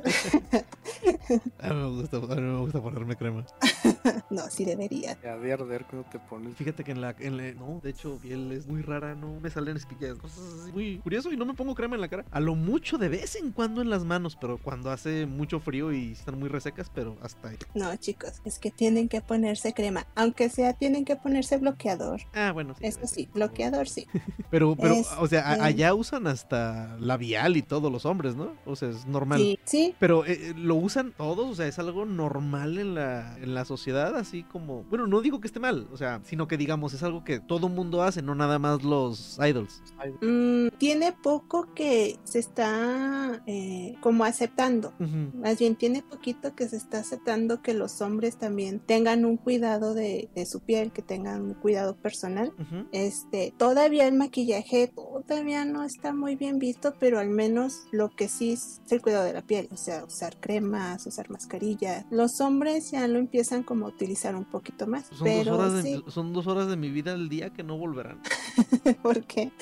A mí me gusta, a mí me gusta ponerme crema. *laughs* no, sí debería. Ya de arder cuando te pones. Fíjate que en la, en la- No, de hecho, piel es muy rara, no me salen espillas, cosas así. Muy curioso y no me pongo crema en la cara. A lo mucho de vez en cuando en las manos, pero cuando hace mucho frío y están muy resecas, pero hasta ahí. No, chicos, es que tienen que ponerse crema. Aunque sea, tienen que ponerse bloqueador. Ah, bueno, sí. Eso sí, bloqueador sí. *laughs* Pero, pero, Es, o sea, eh, allá usan hasta labial y todos los hombres, ¿no? O sea, es normal. Sí, sí, Pero eh, eh, lo usan todos, o sea, es algo normal en la, en la sociedad, así como, bueno, no digo que esté mal, o sea, sino que digamos, es algo que todo mundo hace, no nada más los idols. Mm, tiene poco que se está eh, como aceptando. Más bien tiene poquito que se está aceptando que los hombres también tengan un cuidado de, de su piel, que tengan un cuidado personal. Este, todavía el maquillaje todavía no está muy bien visto, pero al menos lo que sí es el cuidado de la piel, o sea, usar cremas, usar mascarillas. Los hombres ya lo empiezan como a utilizar un poquito más, Son, pero dos horas de, son dos horas de mi vida al día que no volverán. *laughs* porque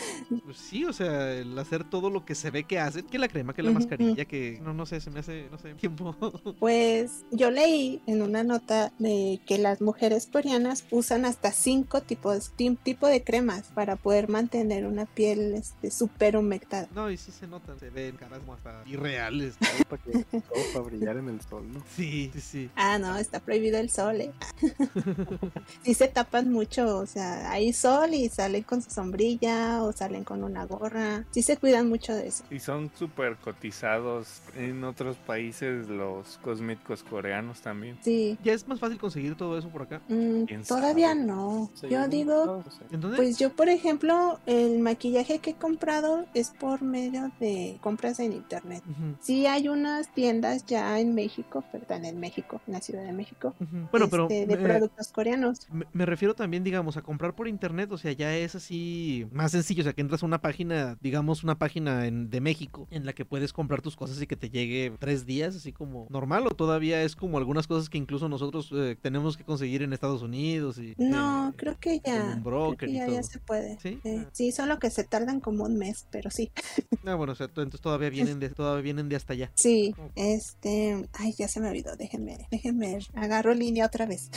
Pues sí, o sea, el hacer todo lo que se ve que hacen, que la crema, que la mascarilla, que no, no sé, se me hace, no sé, tiempo. *laughs* Pues yo leí en una nota de que las mujeres coreanas usan hasta cinco tipos tipo de cremas para poder mantener una piel este, súper humectada. no, y sí se notan, se ven caras como hasta irreales. todo para, que, todo para brillar en el sol, ¿no? Sí, sí, sí. Ah, no, está prohibido el sol. ¿eh? *laughs* sí se tapan mucho, o sea, hay sol y salen con su sombrilla o salen con una gorra. Sí se cuidan mucho de eso. Y son súper cotizados en otros países los cosméticos coreanos también. Sí. Ya es más fácil conseguir todo eso por acá. Mm, ¿Quién todavía sabe? no. Sí, Yo digo no sé. Entonces, Pues yo, por ejemplo, el maquillaje que he comprado es por medio de compras en internet. Ujú, Sí hay unas tiendas ya en México, perdón, en México, en la Ciudad de México. Bueno, pero este, de eh, productos coreanos. Me, me refiero también, digamos, a comprar por internet, o sea, ya es así más sencillo, o sea, que entras a una página, digamos, una página en- de México en la que puedes comprar tus cosas y que te llegue tres días, así como normal, o todavía es como algunas cosas que incluso nosotros eh, tenemos que conseguir en Estados Unidos y... No, eh, creo que ya, un creo broker que y ya, todo. ya se puede. ¿Sí? Eh, Ah. sí, solo que se tardan como un mes, pero sí. *laughs* Ah, bueno, o sea, to- entonces todavía vienen de, todavía vienen de hasta allá. Sí, este, ay, ya se me olvidó, déjenme, déjenme, agarro línea otra vez.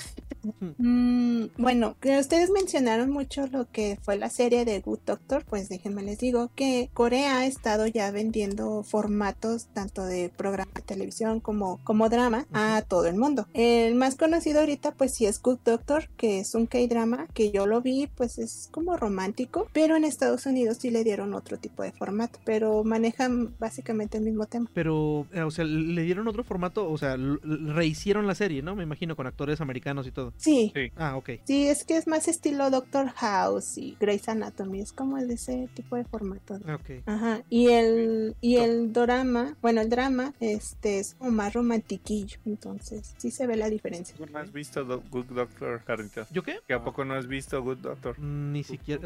*laughs* Mm, bueno, que ustedes mencionaron mucho lo que fue la serie de Good Doctor, pues déjenme les digo que Corea ha estado ya vendiendo formatos tanto de programa de televisión como, como drama a todo el mundo. El más conocido ahorita pues sí es Good Doctor, que es un K-drama que yo lo vi, pues es como romántico, pero en Estados Unidos sí le dieron otro tipo de formato, pero manejan básicamente el mismo tema. Pero, eh, o sea, le dieron otro formato, o sea, rehicieron la serie, ¿no? Me imagino, con actores americanos y todo. Sí, Sí. Ah, ok. sí, es que es más estilo Doctor House y Grey's Anatomy, es como de ese tipo de formato. Ah, Ok. Ajá, y el, y el drama, bueno, el drama, este, es como más romantiquillo, entonces sí se ve la diferencia. ¿Tú no has visto Do- Good Doctor, Carlitos? ¿Yo qué? ¿Que a poco no has visto Good Doctor? Mm, Ni siquiera.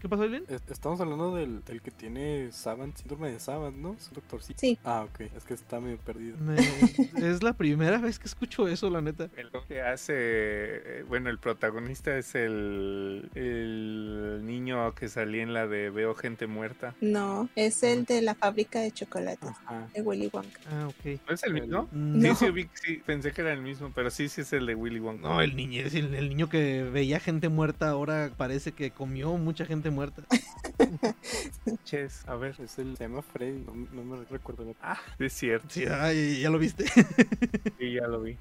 ¿Qué pasó, Aileen? Estamos hablando del, del que tiene Savant, síndrome de Savant, ¿no? Es un doctorcito. Sí, Ah, ok. Es que está medio perdido. Me- *laughs* es la primera vez que escucho eso, la neta. El que hace, eh, bueno, el protagonista es el, el niño que salía en la de Veo gente muerta. no, es el de la fábrica de chocolates, Ajá. de Willy Wonka. Ah, ok. ¿No es el mismo? Mm, Sí, No. sí, vi- sí, pensé que era el mismo, pero sí, sí es el de Willy Wonka. No, el niño, es el, el niño que veía gente muerta ahora parece que comió mucha gente muerta. *laughs* Ches, a ver. Es el, se llama Freddy, no, no me recuerdo Ah, es cierto. Sí, ay, ya lo viste. Sí, ya lo vi.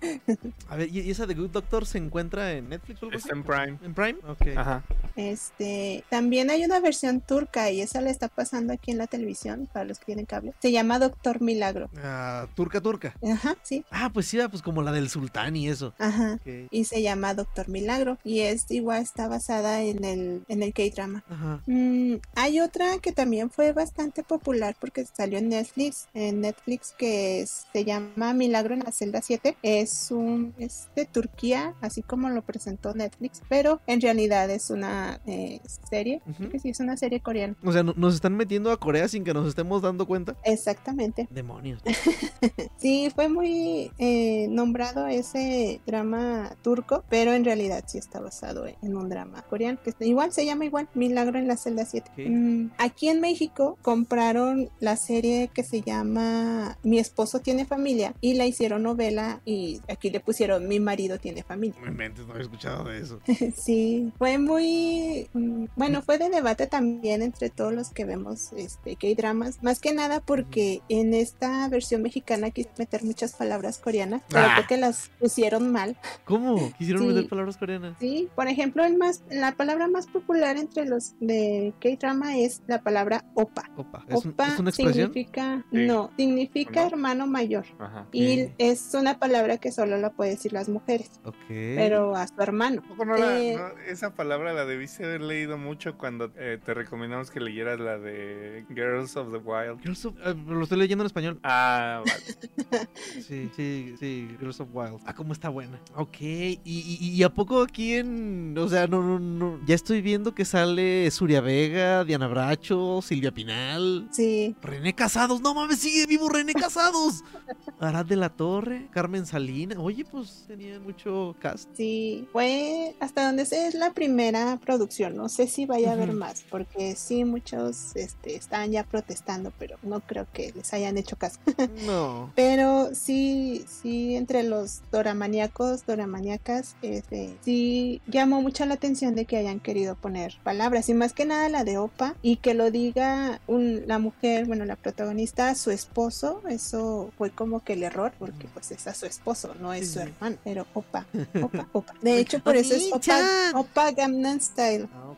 A ver, ¿y y esa de Good Doctor se encuentra en Netflix o algo Está en Prime. ¿En Prime? Ok. Ajá. Este, también hay una versión turca y esa la está pasando aquí en la televisión para los que tienen cable. Se llama Doctor Milagro. Ah, turca, turca. Ajá, sí, Ah, pues sí, pues como la del sultán y eso. Ajá. Y se llama Doctor Milagro y es igual está basada en el en el K-drama. Ajá. Mm, hay otra que también fue bastante popular porque salió en Netflix, en Netflix que es- se llama Milagro en la celda 7. Es un es de Turquía, así como lo presentó Netflix, pero en realidad es una eh, serie, que sí es una serie coreana. O sea, no- nos están metiendo a Corea sin que nos estemos dando cuenta. Exactamente. Demonios. *laughs* Sí, fue muy eh, nombrado ese drama turco, pero en realidad sí está basado en un drama coreano, que igual se llama igual, Milagro en la celda 7. Ok. Mm, aquí en México compraron la serie que se llama Mi esposo tiene familia y la hicieron novela y aquí le pusieron Mi marido tiene familia. Me mentes, no he escuchado de eso. *laughs* Sí, fue muy mm, bueno, fue de debate también entre todos los que vemos este K-dramas, más que nada porque en esta versión mexicana quise meter muchas palabras coreanas, pero Ah. creo que las pusieron mal. ¿Cómo? ¿Quisieron Sí. meter palabras coreanas? Sí, por ejemplo, el más la palabra más popular entre los de K-drama es la palabra opa. Opa. ¿Es, un- Opa es una expresión? significa Sí. no, significa hermano mayor. Ajá. Y es una palabra que solo la pueden decir las mujeres, Ok. pero a su hermano. ¿Poco no la- Eh, no, esa palabra la debiste haber leído mucho cuando eh, te recomendamos que leyeras la de Girls of the Wild. Girls of- eh, lo estoy leyendo en español. Ah, vale. *laughs* Sí, sí, sí, Girls of Wild. Ah, cómo está buena. Ok, y, y- y a poco aquí en. O sea, no, no, no. Ya estoy viendo que sale Suria Vega, Diana Bracho, Silvia Pinal. Sí, René Casados, no mames, sigue vivo René Casados. *laughs* Arad de la Torre, Carmen Salina. Oye, pues tenían mucho cast. Sí, fue hasta donde sé es la primera producción. No sé si vaya a haber más, porque sí, muchos este, están ya protestando, pero no creo que les hayan hecho caso. No. *laughs* Pero sí, sí, entre los doramaníacos, doramaníacas, este, sí llamó mucho la atención de que hayan querido poner palabras, y más que nada la de Opa, y que lo diga un- la mujer, bueno, la protagonista, a su esposo, eso fue como que el error, porque pues es a su esposo, no es Sí, su hermano, pero Opa, *laughs* Opa, Opa. De hecho, por eso es Opa. Opa Gangnam Style. Ah, ok.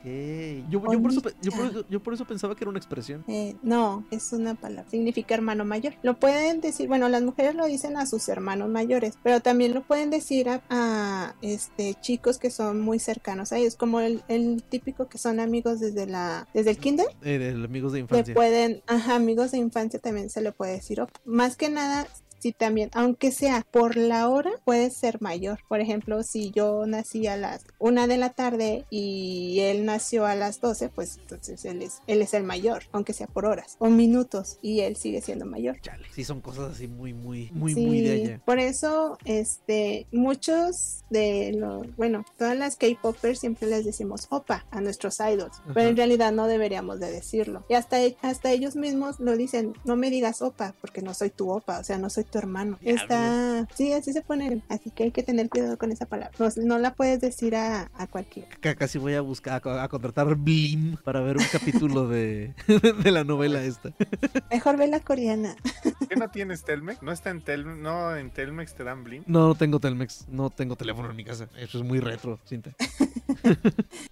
Yo, yo, por eso, yo, por eso, yo por eso pensaba que era una expresión. Eh, no, es una palabra, significa hermano mayor. Lo pueden decir, bueno, las mujeres lo dicen a sus hermanos mayores, pero también lo pueden decir a, a, este chicos que son muy cercanos a ellos, como el, el típico que son amigos desde la desde el kinder, Eh, de amigos de le infancia. pueden, ajá, amigos de infancia también se le puede decir, más que nada Sí, también, aunque sea por la hora, puede ser mayor. Por ejemplo, si yo nací a las una de la tarde y él nació a las 12, pues entonces él es, él es el mayor, aunque sea por horas o minutos, y él sigue siendo mayor. Chale. Sí, son cosas así muy, muy, muy, Sí, muy de allá. Por eso, este, muchos de los, bueno, todas las K-popers siempre les decimos opa a nuestros idols, pero Ajá. en realidad no deberíamos de decirlo. Y hasta, hasta ellos mismos lo dicen, no me digas opa, porque no soy tu opa, o sea, no soy tu hermano. Está, sí, así se pone, así que hay que tener cuidado con esa palabra. No, no la puedes decir a, a cualquiera. Casi voy a buscar, a contratar Blim para ver un capítulo de, *laughs* de la novela esta. Mejor ve la coreana. ¿Qué no tienes Telmex? ¿No está en Telmex? ¿No en Telmex te dan Blim? No, no tengo Telmex, no tengo teléfono en mi casa. Eso es muy retro, Cinta. *laughs*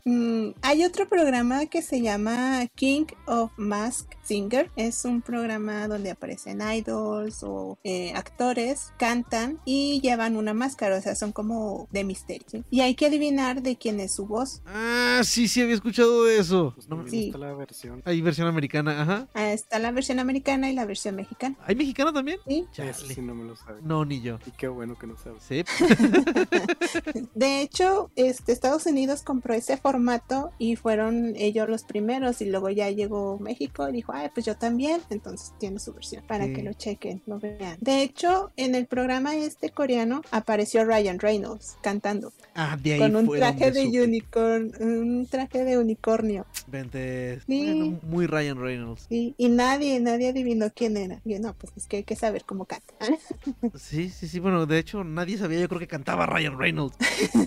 Mm, hay otro programa que se llama King of Mask Singer. Es un programa donde aparecen idols o eh, eh, actores cantan y llevan una máscara, o sea, son como de misterio. ¿sí? Y hay que adivinar de quién es su voz. Ah, sí, sí, había escuchado de eso. Pues No, sí. está la versión. Hay versión americana, ajá. Ah, está la versión americana y la versión mexicana. ¿Hay mexicana también? ¿sí? Eso sí no me lo sabe. No, ni yo. Y qué bueno que no sabe. Sí. *laughs* De hecho, este, Estados Unidos compró ese formato y fueron ellos los primeros y luego ya llegó México y dijo, ay, pues yo también, entonces tiene su versión para Sí. que lo chequen, lo vean. De hecho, en el programa este coreano apareció Ryan Reynolds cantando Ah, de ahí con un fue traje de supe. unicorn, un traje de unicornio. Vente. Sí. Bueno, muy Ryan Reynolds. Sí, y nadie, nadie adivinó quién era. Y yo, no, pues es que hay que saber cómo canta. *laughs* Sí, sí, sí. Bueno, de hecho, nadie sabía. Yo creo que cantaba Ryan Reynolds. *laughs*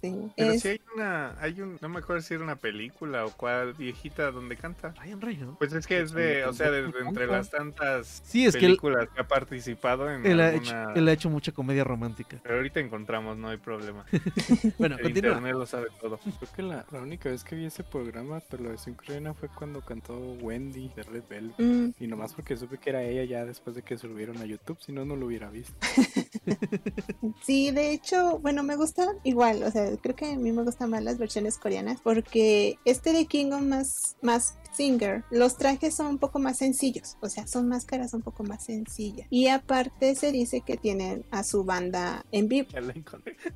Sí, Pero es- sí hay una, hay un, no me acuerdo si era una película o cuál viejita donde canta. Ryan Reynolds. Pues es que es de, o sea, de, de entre las tantas Sí, es que él, películas que, ha participado en él ha alguna... hecho, él ha hecho mucha comedia romántica. Pero ahorita encontramos, no hay problema. *laughs* Bueno, El continúa. internet lo sabe todo. Creo que la, la única vez que vi ese programa, pero la versión coreana fue cuando cantó Wendy de Red Velvet. mm, Y nomás porque supe que era ella ya después de que subieron a YouTube, si no, no lo hubiera visto. *laughs* Sí, de hecho, bueno, me gustan igual, o sea, creo que a mí me gustan más las versiones coreanas porque este de Kingdom más, más Singer, los trajes son un poco más sencillos, o sea, son máscaras un poco más sencillas. Y aparte se dice que tienen a su banda en vivo.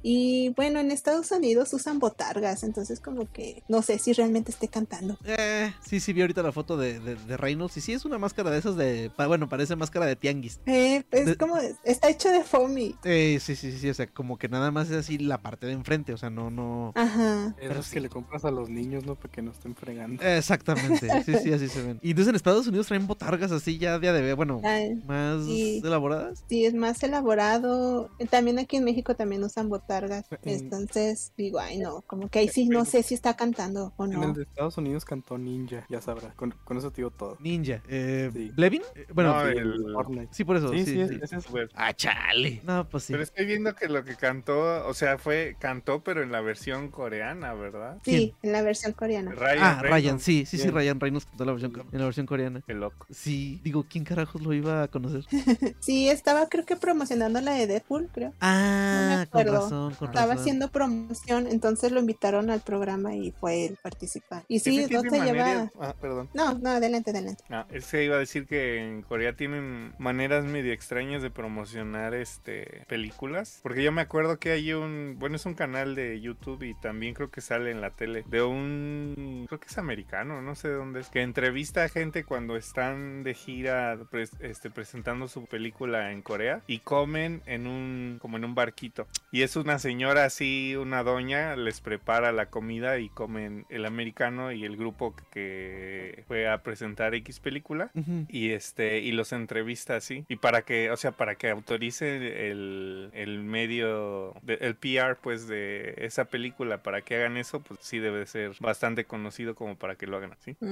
Y bueno, en Estados Unidos usan botargas, entonces como que no sé si realmente esté cantando. Eh, sí, sí, vi ahorita la foto de, de, de Reynolds. Y sí, es una máscara de esas de. Bueno, parece máscara de tianguis. Eh, es De- como, está hecho de foamy. Eh, sí, sí, sí. O sea, como que nada más es así la parte de enfrente. O sea, no, no. Ajá. Pero es sí. que le compras a los niños, ¿no? Para que no estén fregando. Exactamente. Sí, sí, así se ven. Y entonces en Estados Unidos traen botargas así ya de, de bueno, Ay, más sí. elaboradas. Sí, es más elaborado. También aquí en México también usan botargas. En- Entonces digo, ay no, como que ahí sí no sé si está cantando o En el no. de Estados Unidos cantó Ninja, ya sabrá. Con, con eso te digo todo. Ninja. Eh, Sí. ¿Blevin? Eh, bueno, No, sí, el- Fortnite. sí, por eso. Sí, Sí, sí, sí. ese es Súper. Ah, chale. No, pues sí. Pero estoy viendo que lo que cantó, o sea, fue, cantó, pero en la versión coreana, ¿verdad? Sí, en la versión coreana. Ryan ah, Reynolds. Ryan, sí, sí, sí, Bien. Ryan Reynolds cantó la versión, en la versión coreana. Qué loco. Sí, digo, ¿quién carajos lo iba a conocer? *laughs* Sí, estaba creo que promocionando la de Deadpool, creo. Ah, con acuerdo. razón, con Estaba razón. haciendo promoción, entonces lo invitaron al programa y fue él participar. Y sí, no se lleva... Ah, perdón. No, no, adelante, adelante. Ah, es que iba a decir que en Corea tienen maneras medio extrañas de promocionar este películas. Porque yo me acuerdo que hay un, bueno, es un canal de YouTube y también creo que sale en la tele de un, creo que es americano, no sé de dónde es, que entrevista a gente cuando están de gira pres- este, presentando su película en Corea y comen en un, como en un barquito. Y es una señora así, una doña, les prepara la comida y comen el americano y el grupo que fue a presentar X película y este y los entrevista así. Y para que o sea para que autorice el, el medio de- el PR pues de esa película para que hagan eso pues sí debe ser bastante conocido como para que lo hagan así. Mm,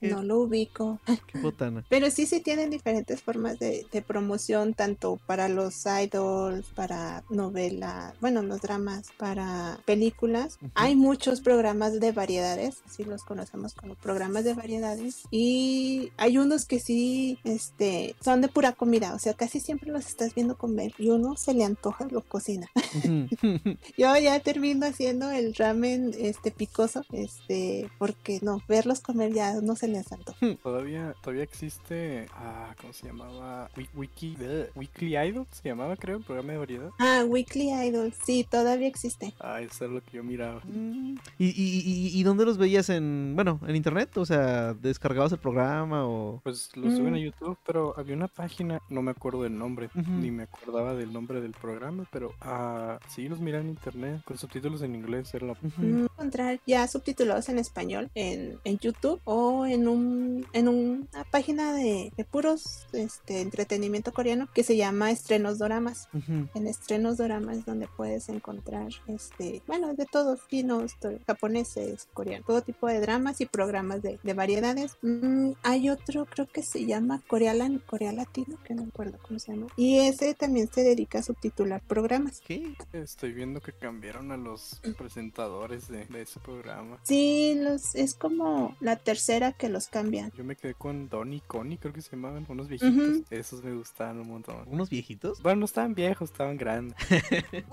Que- no lo ubico. *laughs* Qué botana. Pero sí, sí tienen diferentes formas de, de promoción, tanto para los idols, para novelas, bueno, los dramas, para películas. Ujú. Hay muchos programas de variedades, si los conocemos como programas de variedades. Y hay unos que sí, este, son de pura comida, o sea, casi siempre los estás viendo comer y uno se le antoja, lo cocina. *laughs* *laughs* Yo ya termino haciendo el ramen, este, picoso, este, porque no, verlos comer ya no se les antoja. Todavía, todavía existe, ah, ¿cómo se llamaba? Wiki, bleh, Weekly Idol, se llamaba creo, el programa de variedad. Ah, Weekly Idol, sí, todavía existe. Ah, eso es lo que yo miraba. Mm. ¿Y, y, y, y dónde los veías en, bueno, en internet? O sea, ¿descargabas el programa o...? Pues lo suben a Mm. YouTube, pero había una página, no me acuerdo del nombre, ni me acordaba del nombre del programa, pero ah, sí los miraba en internet con subtítulos en inglés, era la. Mm, encontrar ya subtitulados en español en, en YouTube o en, un, en una página de, puros este, entretenimiento coreano que se llama Estrenos Doramas. En Estrenos Doramas es donde puedes encontrar, este, bueno, de todos, chinos, japoneses, coreanos, todo tipo de dramas y programas de, variedades. Mm, hay otro, creo que se llama Corealan, Corea Latino, que no recuerdo cómo se llama. Y ese también se dedica a subtitular programas. ¿Qué? Estoy viendo que cambiaron a los presentadores de, ese programa. Sí, los, es como la tercera que los cambian. Yo me quedé con Donny y Connie, creo que se llamaban, unos viejitos. Esos me gustaban un montón. ¿Unos viejitos? Bueno, no estaban viejos, estaban grandes. *laughs*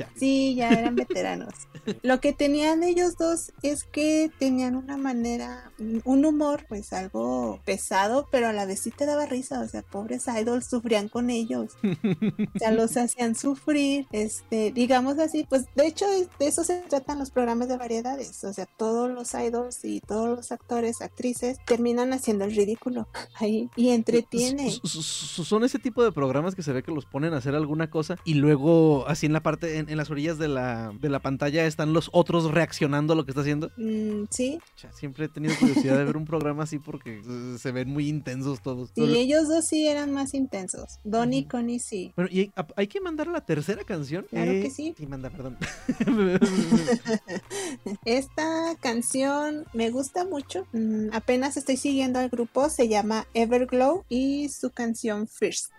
*laughs* Sí, ya eran veteranos. *laughs* Lo que tenían ellos dos es que tenían una manera, un humor, pues algo pesado, pero a la vez sí te daba risa. O sea, pobres idols sufrían con ellos. O sea, los hacían sufrir. Este, digamos así, pues de hecho, de eso se tratan los programas de variedades. O sea, todos los idols y todos los actores, actrices, terminan haciendo el ridículo ahí y entretiene. Son ese tipo de programas que se ve que los ponen a hacer alguna cosa y luego así en la parte, en, las orillas de la, de la pantalla están los otros reaccionando a lo que está haciendo. Mm, sí. Siempre he tenido curiosidad de ver un programa así porque se ven muy intensos todos. Sí, Pero... ellos dos sí eran más intensos. Don y. Connie sí. Bueno, ¿y hay, que mandar la tercera canción? Claro que eh, sí. Sí, manda, perdón. *laughs* *laughs* Esta canción me gusta mucho. Mm, apenas estoy siguiendo al grupo, se llama Everglow y su canción First.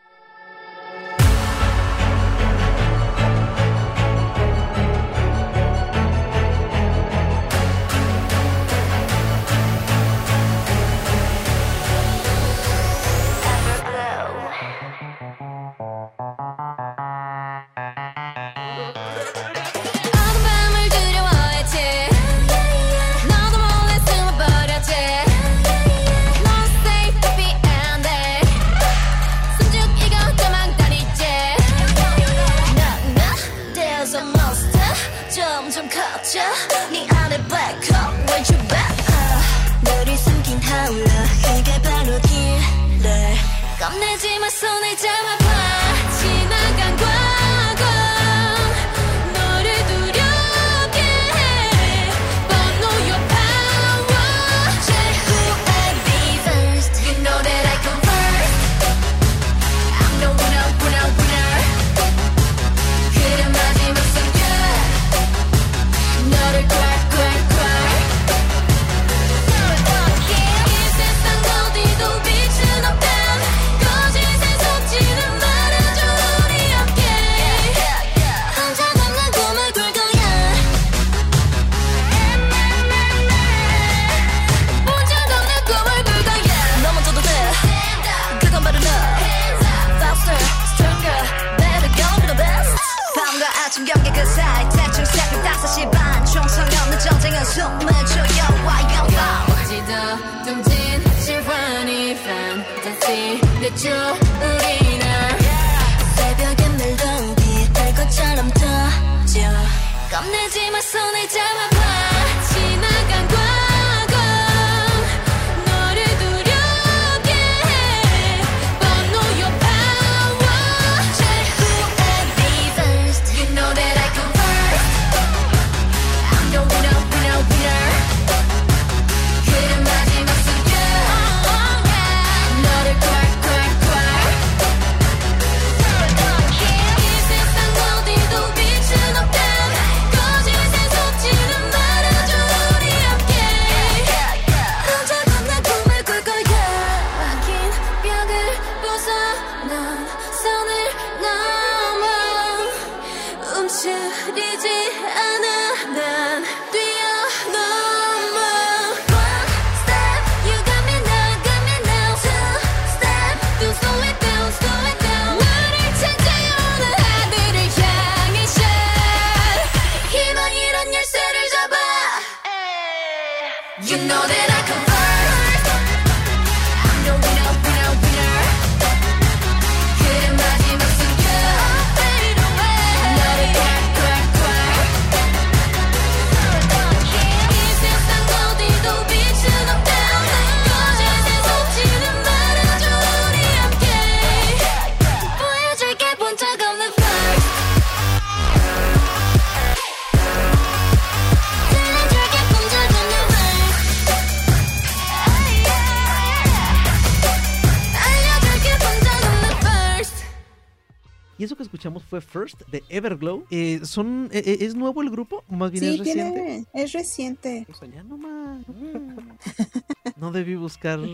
First de Everglow. Eh, son, eh, eh ¿Es nuevo el grupo? Más bien sí, es reciente. Tiene, es reciente. Pues *laughs* no debí buscar. *laughs*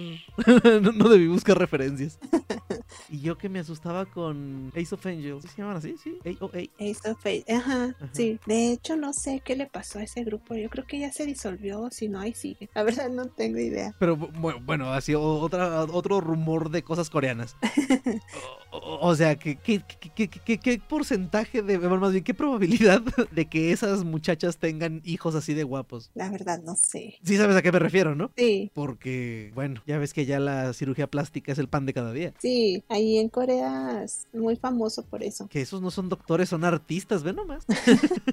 no, no, debí buscar referencias. *laughs* Y yo que me asustaba con Ace of Angels. ¿Sí ¿Se llaman así? Sí. AOA. Ace of Angels. Ajá, Ajá, Sí. De hecho, no sé qué le pasó a ese grupo. Yo creo que ya se disolvió. Si no, ahí sigue. La verdad, no tengo idea. Pero bueno, ha sido otra, otro rumor de cosas coreanas. O, sea, ¿qué, qué, qué- qué- qué- qué porcentaje de, bueno, más bien, qué probabilidad *laughs* de que esas muchachas tengan hijos así de guapos? La verdad, no sé. Sí sabes a qué me refiero, ¿no? Sí, Porque, bueno, ya ves que ya la cirugía plástica es el pan de cada día. sí, ahí en Corea es muy famoso por eso. Que esos no son doctores, son artistas, ve nomás. *laughs*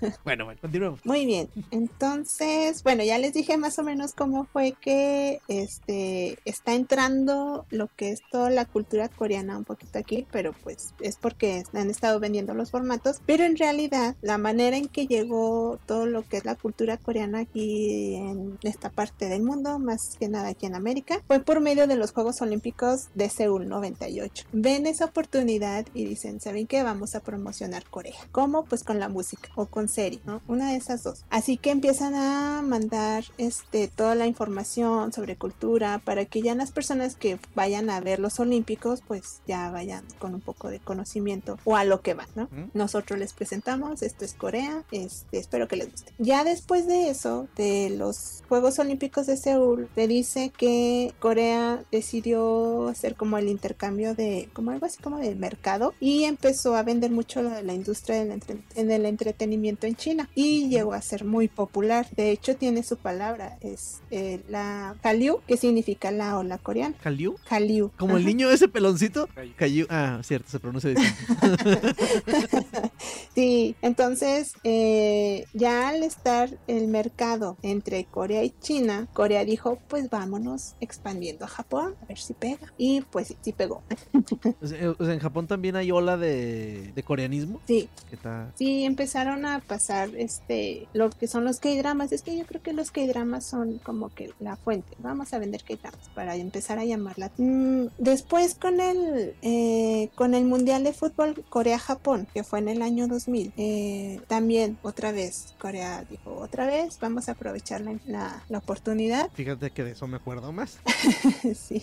*laughs* bueno, bueno, continuemos. Muy bien, entonces, bueno, ya les dije más o menos cómo fue que este está entrando lo que es toda la cultura coreana un poquito aquí, pero pues es porque han estado vendiendo los formatos, pero en realidad la manera en que llegó todo lo que es la cultura coreana aquí en esta parte del mundo, más que nada aquí en América, fue por medio de los Juegos Olímpicos de Seúl 98. Ven esa oportunidad y dicen, ¿saben qué? Vamos a promocionar Corea. ¿Cómo? Pues con la música o con serie, ¿no? Una de esas dos. Así que empiezan a mandar este, toda la información sobre cultura para que ya las personas que vayan a ver los Olímpicos, pues ya vayan con un poco de conocimiento o a lo que van, ¿no? Nosotros les presentamos, esto es Corea, este, espero que les guste. Ya después de eso, de los Juegos Olímpicos de Seúl, se dice que Corea decidió hacer como el intercambio de, como algo así como de mercado y empezó a vender mucho lo de la industria del entre- en el entretenimiento en China y llegó a ser muy popular. De hecho, tiene su palabra, es eh, la Hallyu, que significa la ola coreana. ¿Kaliu? Hallyu. Como el niño ese peloncito. Ah, cierto, se pronuncia distinto. *laughs* sí, entonces eh, ya al estar el mercado entre Corea y China, Corea dijo, pues vámonos expandiendo a Japón, a ver si pega. Y pues sí, sí pegó. O sea, en Japón también hay ola de, de coreanismo. Sí, sí, empezaron a pasar este lo que son los K-dramas. Es que yo creo que los K-dramas son como que la fuente. Vamos a vender K-dramas para empezar a llamarla. Mm, después con el eh, con el Mundial de Fútbol Corea-Japón, que fue en el año 2000, eh, también otra vez Corea dijo, otra vez vamos a aprovechar la, la- la oportunidad *laughs* Fíjate que de eso me acuerdo más. sí.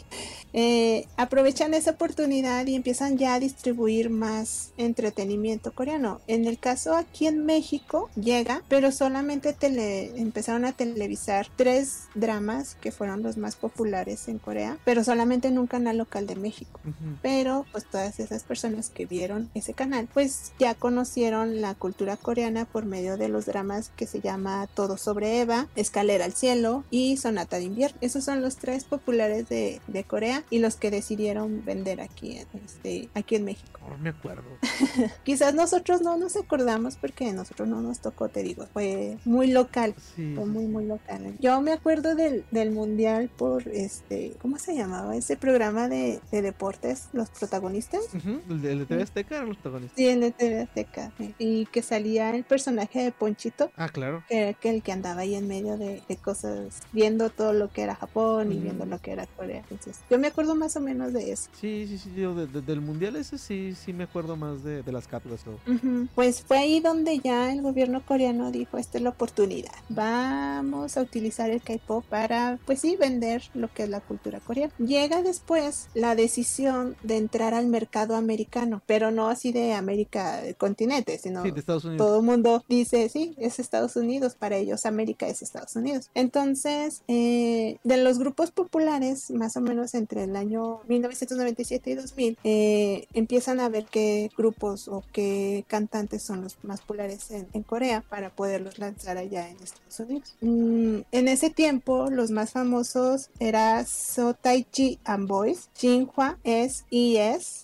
Eh, aprovechan esa oportunidad y empiezan ya a distribuir más entretenimiento coreano. En el caso aquí en México llega, pero solamente tele, empezaron a televisar tres dramas que fueron los más populares en Corea, pero solamente en un canal local de México. Pero pues todas esas personas que vieron ese canal pues ya conocieron la cultura coreana por medio de los dramas que se llama Todo sobre Eva, Escalera al Cielo y Sonata de Invierno. Esos son los tres populares de, de Corea y los que decidieron vender aquí en, este, aquí en México. No me acuerdo. *laughs* Quizás nosotros no nos acordamos porque nosotros no nos tocó, te digo, fue muy local. Sí. Fue muy, muy local. Yo me acuerdo del, del mundial por este, ¿cómo se llamaba? Ese programa de, de deportes, los protagonistas. El de, el de TV Azteca eran los protagonistas. Sí, el TV Azteca. Y que salía el personaje de Ponchito, Ah, claro. que era aquel que andaba ahí en medio de, de cosas, viendo todo lo que era Japón y Ujú. viendo lo que era Corea. Entonces, yo me acuerdo más o menos de eso. Sí, sí, sí. yo de- de- del mundial ese sí, sí me acuerdo más de, de las cápsulas. todo. Ujú. Pues fue ahí donde ya el gobierno coreano dijo, esta es la oportunidad. Vamos a utilizar el K-pop para, pues sí, vender lo que es la cultura coreana. Llega después la decisión de entrar al mercado americano, pero no así de América del continente, sino Sí, de Estados Unidos. todo el mundo dice, sí, es Estados Unidos, para ellos América es Estados Unidos. Entonces, eh, de los grupos populares, más o menos entre el año 1997 y 2000, eh, empiezan a ver qué grupos o qué cantantes son los más populares en, en Corea para poderlos lanzar allá en Estados Unidos. Mm, en ese tiempo, los más famosos era So Taichi and Boys, Jinhua, S.E.S.,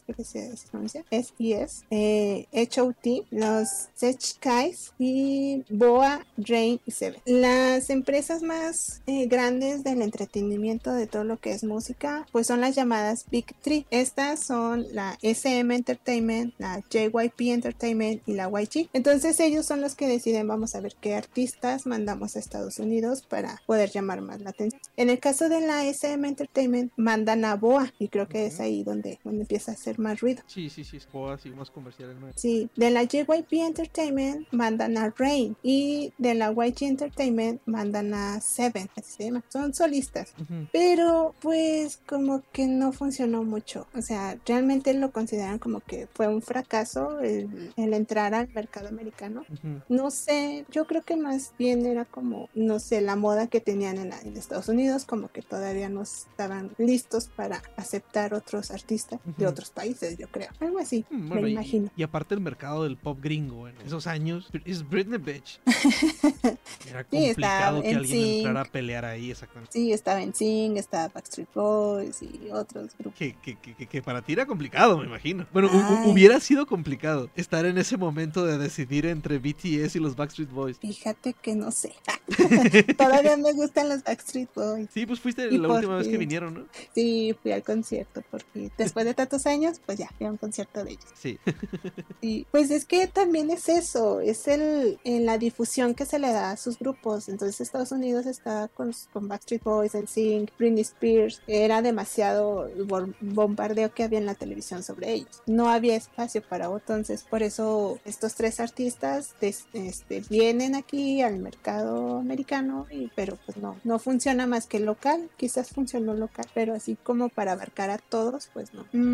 creo que se se pronuncia, S.E.S., eh, H.O.T., los Sechkais y Boa, Drain y Seven. Las empresas más eh, grandes del entretenimiento de todo lo que es música, pues son las llamadas Big Three. Estas son la SM Entertainment, la JYP Entertainment y la YG. Entonces ellos ellos son los que deciden, vamos a ver qué artistas mandamos a Estados Unidos para poder llamar más la atención. En el caso de la SM Entertainment, mandan a Boa y creo que es ahí donde, donde empieza a hacer más ruido. Sí, sí, sí, es así más comercial. ¿no? Sí, de la JYP Entertainment mandan a Rain y de la YG Entertainment mandan a Seven. Son solistas. Pero pues como que no funcionó mucho. O sea, realmente lo consideran como que fue un fracaso el, el entrar al mercado americano. No sé, yo creo que más bien era como, no sé, la moda que tenían en, la- en Estados Unidos, como que todavía no estaban listos para aceptar otros artistas de otros países, yo creo. Algo así, Mm, me bueno, y- imagino. Y, aparte el mercado del pop gringo en esos años es Britney Bitch. *laughs* Era Sí, complicado que en alguien sync. entrara a pelear ahí, exactamente. Sí, estaba en Sing, estaba Backstreet Boys y otros grupos. Que, que, que, que- que para ti era complicado, me imagino. Bueno, hu- hubiera sido complicado estar en ese momento de decidir entre BTS y los Backstreet Boys. Fíjate que no sé. *laughs* Todavía me gustan los Backstreet Boys. Sí, pues fuiste Y la última vez que fin. vinieron, ¿no? Sí, fui al concierto porque después de tantos años, pues ya, fui a un concierto de ellos. Sí. *laughs* Y pues es que también es eso, es el en la difusión que se le da a sus grupos. Entonces Estados Unidos está con, con Backstreet Boys, NSYNC, Britney Spears. Era demasiado el bom- bombardeo que había en la televisión sobre ellos. No había espacio para otro. Entonces por eso estos tres artistas des- este, vienen aquí al mercado americano, y, pero pues no, no funciona más que local. Quizás funcionó local, pero así como para abarcar a todos, pues no. Mm,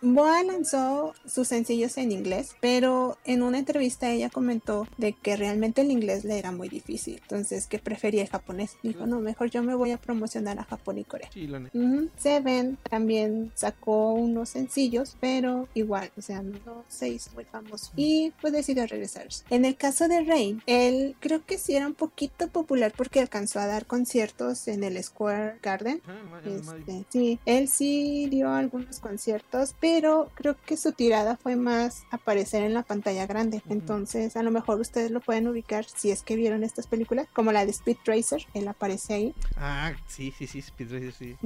Boa lanzó sus sencillos en inglés, pero en una entrevista ella comentó de que realmente el inglés le era muy difícil, entonces que prefería el japonés. Dijo, no, mejor yo me voy a promocionar a Japón y Corea. Sí, la neta. Ujú. Seven también sacó unos sencillos, pero igual, o sea, no se hizo muy famoso. Y pues decidió regresarse. En el caso de Rain, él creo que sí era un poquito popular porque alcanzó a dar conciertos en el Square Garden. Ah, Este, sí, él sí dio algunos conciertos, pero creo que su tirada fue más aparecer en la pantalla grande. Entonces, a lo mejor ustedes lo pueden ubicar si es que vieron estas películas, como la de Speed Racer, él aparece ahí. Ah, sí, sí, sí, Speed Racer, sí.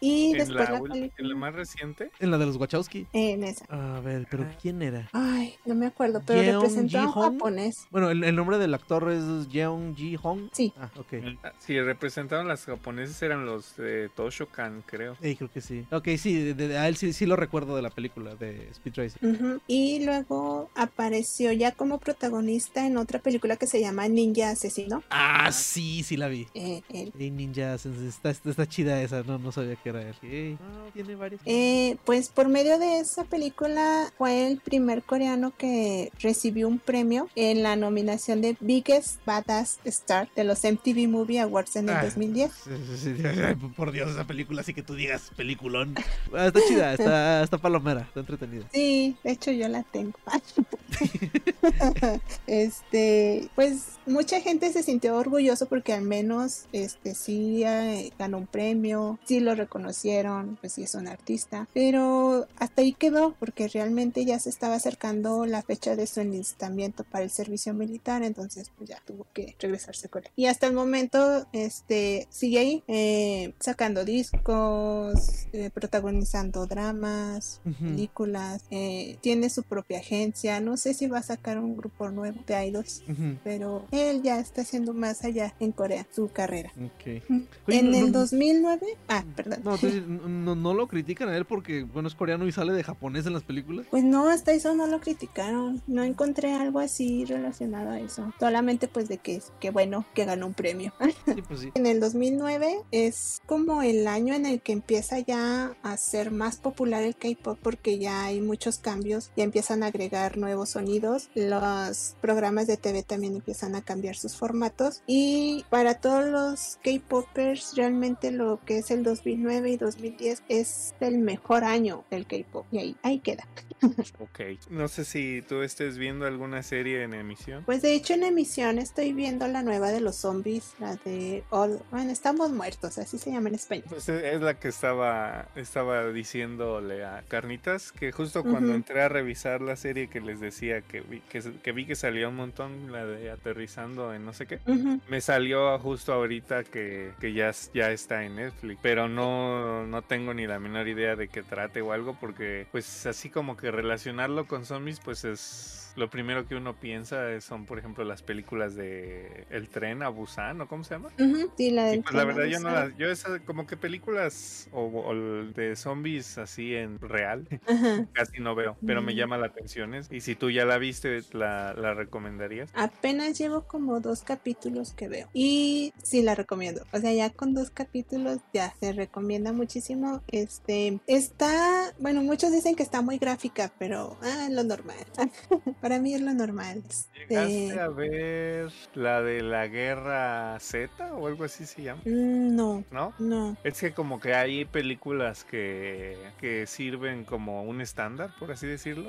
Y En después la, la, en la más reciente. En la de los Wachowski. En esa. A ver, pero Ah. ¿quién era? Ay, no me acuerdo, pero Yeon representó a un japonés. Bueno, el, el nombre del actor es Jeong Ji-hong. Sí. Ah, ok. Ah, Sí, representaron las japoneses eran los de Toshokan, creo. Eh, creo que sí. Ok, sí, de, de- a él sí, sí lo recuerdo de la película de Speed Racer. Ujú. Y luego apareció ya como protagonista en otra película que se llama Ninja Asesino. Ah, sí, sí la vi. Eh, él. Hey, Ninja, está, está, está chida esa, no, no sabía que era él. Ah, tiene varias. Eh, pues por medio de esa película fue el primer coreano que recibió un premio en la nominación de Biggest Badass Star de los MTV Movie Awards en el Ah. 2010. Sí, sí, sí, ay, por Dios, esa película, así que tú digas peliculón. Ah, está chida, está, está palomera, está entretenida. Sí, de hecho yo la tengo. *laughs* este, pues mucha gente se sintió orgulloso porque al menos este sí eh, ganó un premio, sí lo reconocieron, pues sí es un artista, pero hasta ahí quedó porque realmente ya se estaba acercando la fecha de su enlistamiento para el servicio militar, entonces pues ya tuvo que regresarse con él. Y hasta el momento este sigue ahí eh, sacando discos, eh, protagonizando dramas, Películas, eh, tiene su propia agencia, no sé si va a sacar un grupo nuevo de idols, pero él ya está haciendo más allá en Corea su carrera. Oye, en no- el no- 2009, ah, perdón. No, entonces, *laughs* no, no lo critican a él porque, bueno, es coreano y sale de japonés en las películas. Pues no, hasta eso no lo criticaron. No encontré algo así relacionado a eso. Solamente pues de que, que bueno, que ganó un premio. *laughs* Sí, pues sí. En el 2009 es como el año en el que empieza ya a ser más popular K-pop porque ya hay muchos cambios, ya empiezan a agregar nuevos sonidos, los programas de TV también empiezan a cambiar sus formatos y para todos los K-popers realmente lo que es el 2009 y 2010 es el mejor año del K-pop y ahí, ahí queda. Ok. No sé si tú estés viendo alguna serie en emisión. Pues de hecho en emisión estoy viendo la nueva de los zombies, la de All, bueno, estamos muertos, así se llama en español. Pues e- es la que estaba, estaba diciéndole a Carnitas, que justo cuando entré a revisar la serie que les decía que vi que, que vi que salía un montón, la de aterrizando en no sé qué, me salió justo ahorita que, que ya, ya está en Netflix, pero no, no tengo ni la menor idea de qué trate o algo, porque pues así como que relacionarlo con zombies pues es... lo primero que uno piensa son, por ejemplo, las películas de El tren a Busan, ¿o cómo se llama? Sí, la Y del pues la a verdad yo no las, yo esas como que películas o, o de zombies así en real *laughs* casi no veo, pero me Mm. llama la atención. Y si tú ya la viste, ¿la, la recomendarías? Apenas llevo como dos capítulos que veo. Y sí la recomiendo. O sea, ya con dos capítulos ya se recomienda muchísimo. Este está, bueno, muchos dicen que está muy gráfica, pero ah, lo normal. *laughs* Para mí es lo normal. ¿Llegaste Este, a ver la de la guerra Z o algo así se llama? mm, no, ¿No? no. Es que como que hay películas que, que sirven como un estándar, por así decirlo.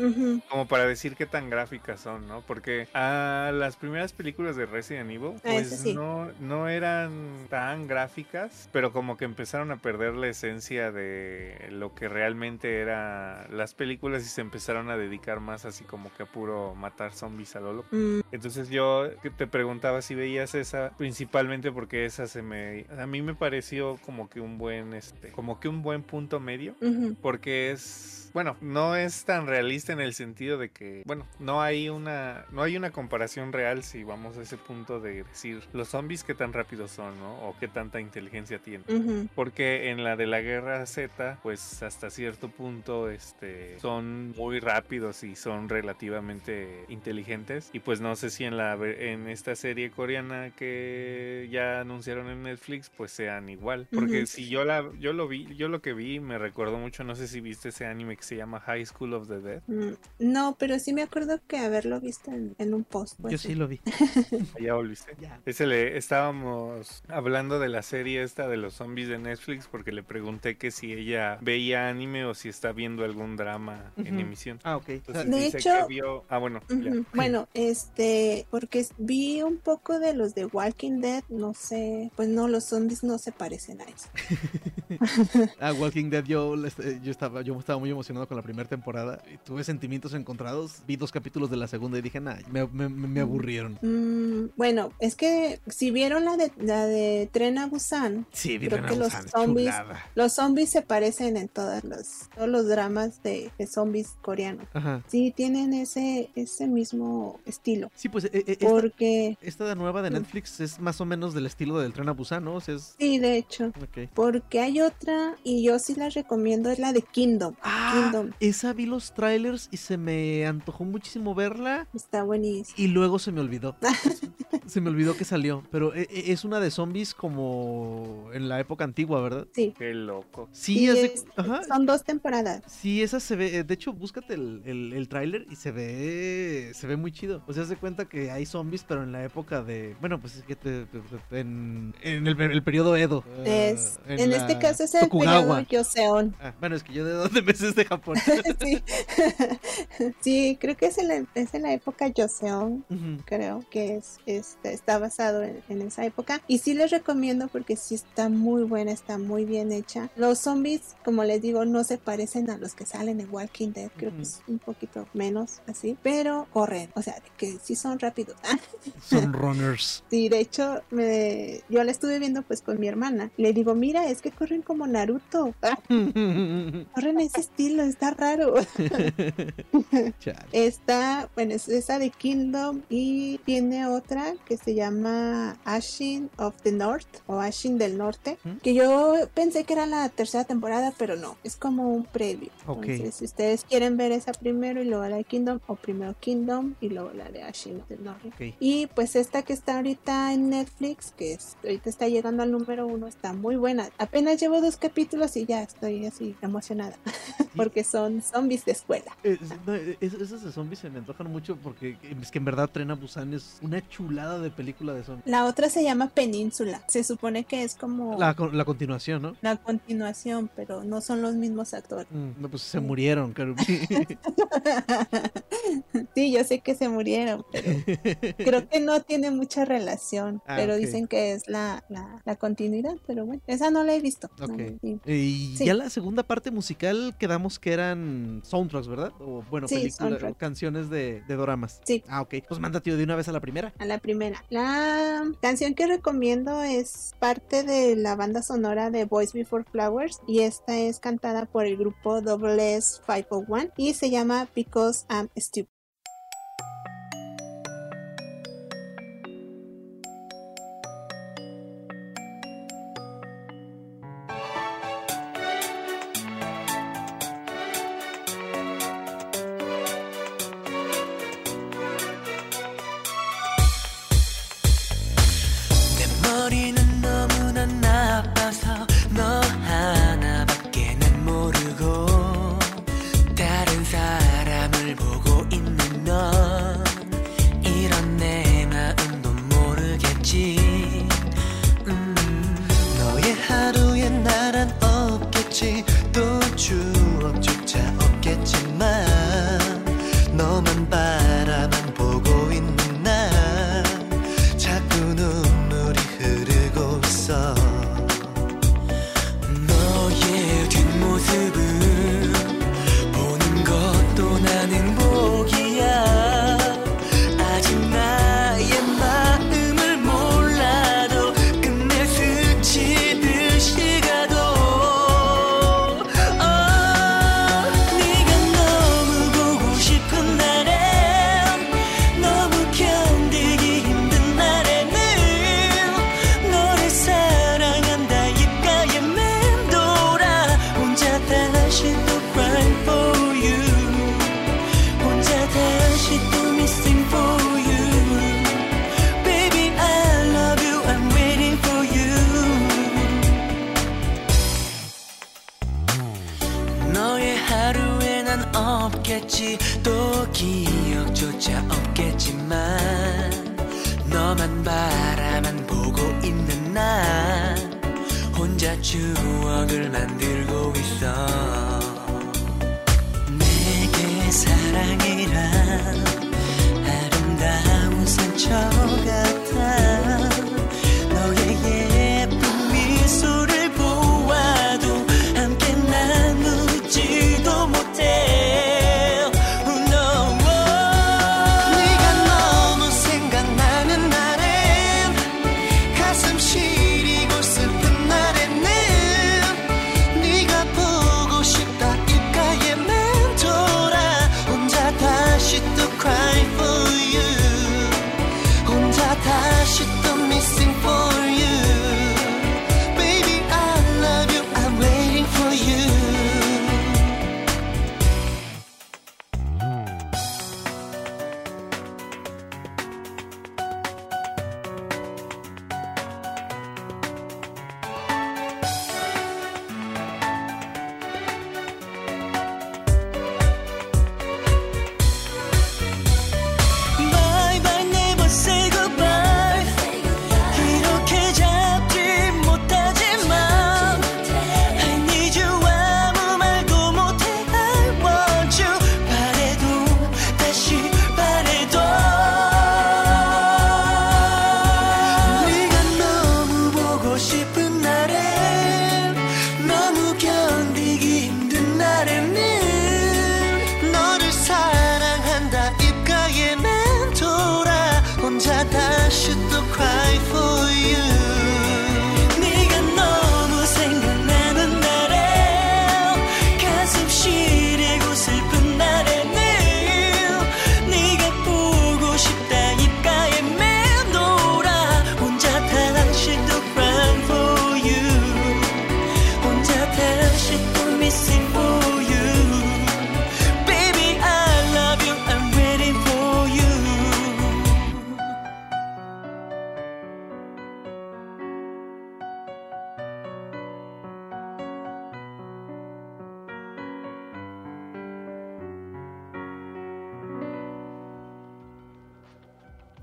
Como para decir qué tan gráficas son, ¿no? Porque a las primeras películas de Resident Evil, Ah, pues sí. no, no eran tan gráficas, pero como que empezaron a perder la esencia de lo que realmente era las películas y se empezaron a dedicar más así como que a puro matar zombies a lo loco. Mm, Entonces yo te preguntaba si veías esa, principalmente porque esa se me, a mí me pareció como que un buen, este, como que un buen punto medio porque es bueno no es tan realista en el sentido de que bueno no hay una no hay una comparación real si vamos a ese punto de decir los zombies qué tan rápidos son no o qué tanta inteligencia tienen. Porque en la de la guerra Z pues hasta cierto punto este son muy rápidos y son relativamente inteligentes. Y pues no sé si en la en esta serie coreana que ya anunciaron en Netflix pues sean igual. Porque si yo la yo lo vi yo lo que vi me recordó mucho no sé si viste ese anime que se llama High School of the Dead Mm, No, pero sí me acuerdo que haberlo visto en, en un post. pues, Yo sí lo vi. *laughs* ya volviste Ya. Ese le estábamos hablando de la serie esta de los zombies de Netflix porque le pregunté que si ella veía anime o si está viendo algún drama en emisión. Ah, ok. Entonces De dice hecho- que vio... Ah, bueno. Bueno, este, porque vi un poco de los de Walking Dead, no sé, pues no, los zombies no se parecen a eso. *laughs* Ah, Walking Dead, yo, este, yo, estaba, yo estaba muy emocionado con la primera temporada. Y tuve sentimientos encontrados. Vi dos capítulos de la segunda y dije, nah, me, me- me- me aburrieron. Mm, bueno, es que si vieron la de la de Tren a Busan, Sí, Creo Tren a que los zombies- chulada. los zombies se parecen en todas los, todos los dramas de, de zombies coreanos. Ajá. Sí, tienen ese, ese mismo estilo. Sí, pues eh, eh, esta, Porque, esta nueva de Mm. Netflix es más o menos del estilo del Tren a Busan, ¿no? O sea, es... sí, de hecho. Porque hay otra, y yo sí la recomiendo, es la de Kingdom. Ah, Kingdom. esa vi los trailers y se me antojó muchísimo verla. Está buenísimo. Y luego se me olvidó. *laughs* se me olvidó que salió. Pero eh, eh, es una de zombies como en la época antigua, ¿verdad? Sí. Qué loco. Sí, Sí, es de- es- Ajá. Son dos temporadas. Sí, esa se ve. eh, De hecho, búscate el, el, el tráiler y se ve. Se ve muy chido. O sea, se cuenta que hay zombies, pero en la época de. Bueno, pues es que te- te- te- en, en el, el periodo Edo. Es, eh, en la este caso es el Tokugawa. periodo Yoseon. Ah, bueno, es que yo de dónde *laughs* me sé es de Japón. *laughs* sí. *laughs* sí, creo que es en la, es en la época Yoseon. Ujú. Creo que es, este, está basado en, en esa época. Y sí les recomiendo porque sí está muy buena, está muy bien hecha. Los zombies, como les digo, no se parecen a los que salen en Walking Dead. Creo que es un poquito menos así. Pero corren. O sea, que sí son rápidos. *laughs* Son runners. Sí, de hecho, me, yo la estuve viendo pues con mi hermana. Le digo, mira, es que corren como Naruto. Corren ese estilo, está raro. *laughs* Está, bueno, es esa de Kingdom y tiene otra que se llama Ashin of the North o Ashin del Norte, ¿Mm? que yo pensé que era la tercera temporada, pero no, es como un previo. Ok. Entonces, si ustedes quieren ver esa primero y luego la de Kingdom, o primero Kingdom y luego la de Ashin of the North. Ok. Y pues esta que está ahorita en Netflix, que es- ahorita está llegando al número uno, está muy buena. Apenas llevo dos capítulos y ya estoy así emocionada, *laughs* porque son zombies de escuela. Eh, no, eh, es- esas de zombies se me antojan mucho porque es que en verdad Tren a Busan es una chulada de película de zombies. La otra se llama Península. Se supone que es como La, la, con- la continuación, ¿no? continuación, pero no son los mismos actores. Mm, no, pues se murieron, claro. *laughs* sí, yo sé que se murieron, pero *laughs* creo que no tiene mucha relación. Ah, pero dicen que es la, la, la continuidad, pero bueno, esa no la he visto. no, Ok. sí. Y Sí. ya la segunda parte musical quedamos que eran soundtracks, ¿verdad? O bueno, Sí, películas, canciones de, de doramas. Sí. Ah, ok. Pues manda, tío, de una vez a la primera. A la primera. La canción que recomiendo es parte de la banda sonora de Boys Before Flowers y esta es cantada por el grupo Double S 501 y se llama Because I'm Stupid.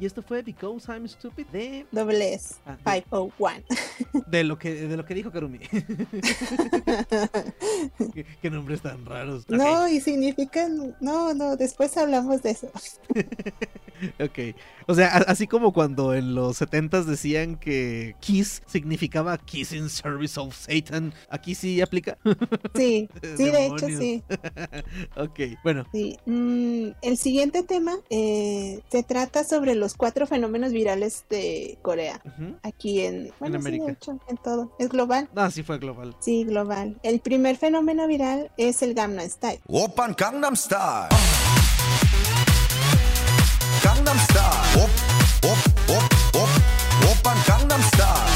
esto fue Because I'm Stupid de Doble S ah, 501. *laughs* De lo que de lo que dijo Karumi. *laughs* ¿Qué, ¿Qué, nombres tan raros. No, okay. y significan no, no, después hablamos de eso. *laughs* *laughs* Ok. O sea, así como cuando en los 70s decían que kiss significaba kiss in service of Satan, aquí sí aplica. *laughs* Sí, *laughs* sí, de hecho sí. ok, bueno. Sí. Mm, el siguiente tema eh, se trata sobre los cuatro fenómenos virales de Corea. Uh -huh. Aquí en, bueno, en América. Sí, de hecho, en todo. ¿Es global? Ah, sí, fue global. Sí, global. El primer fenómeno viral es el Gangnam Style. Open Gangnam Style. Gangnam Style. Op, op, op, op, op, Gangnam Style.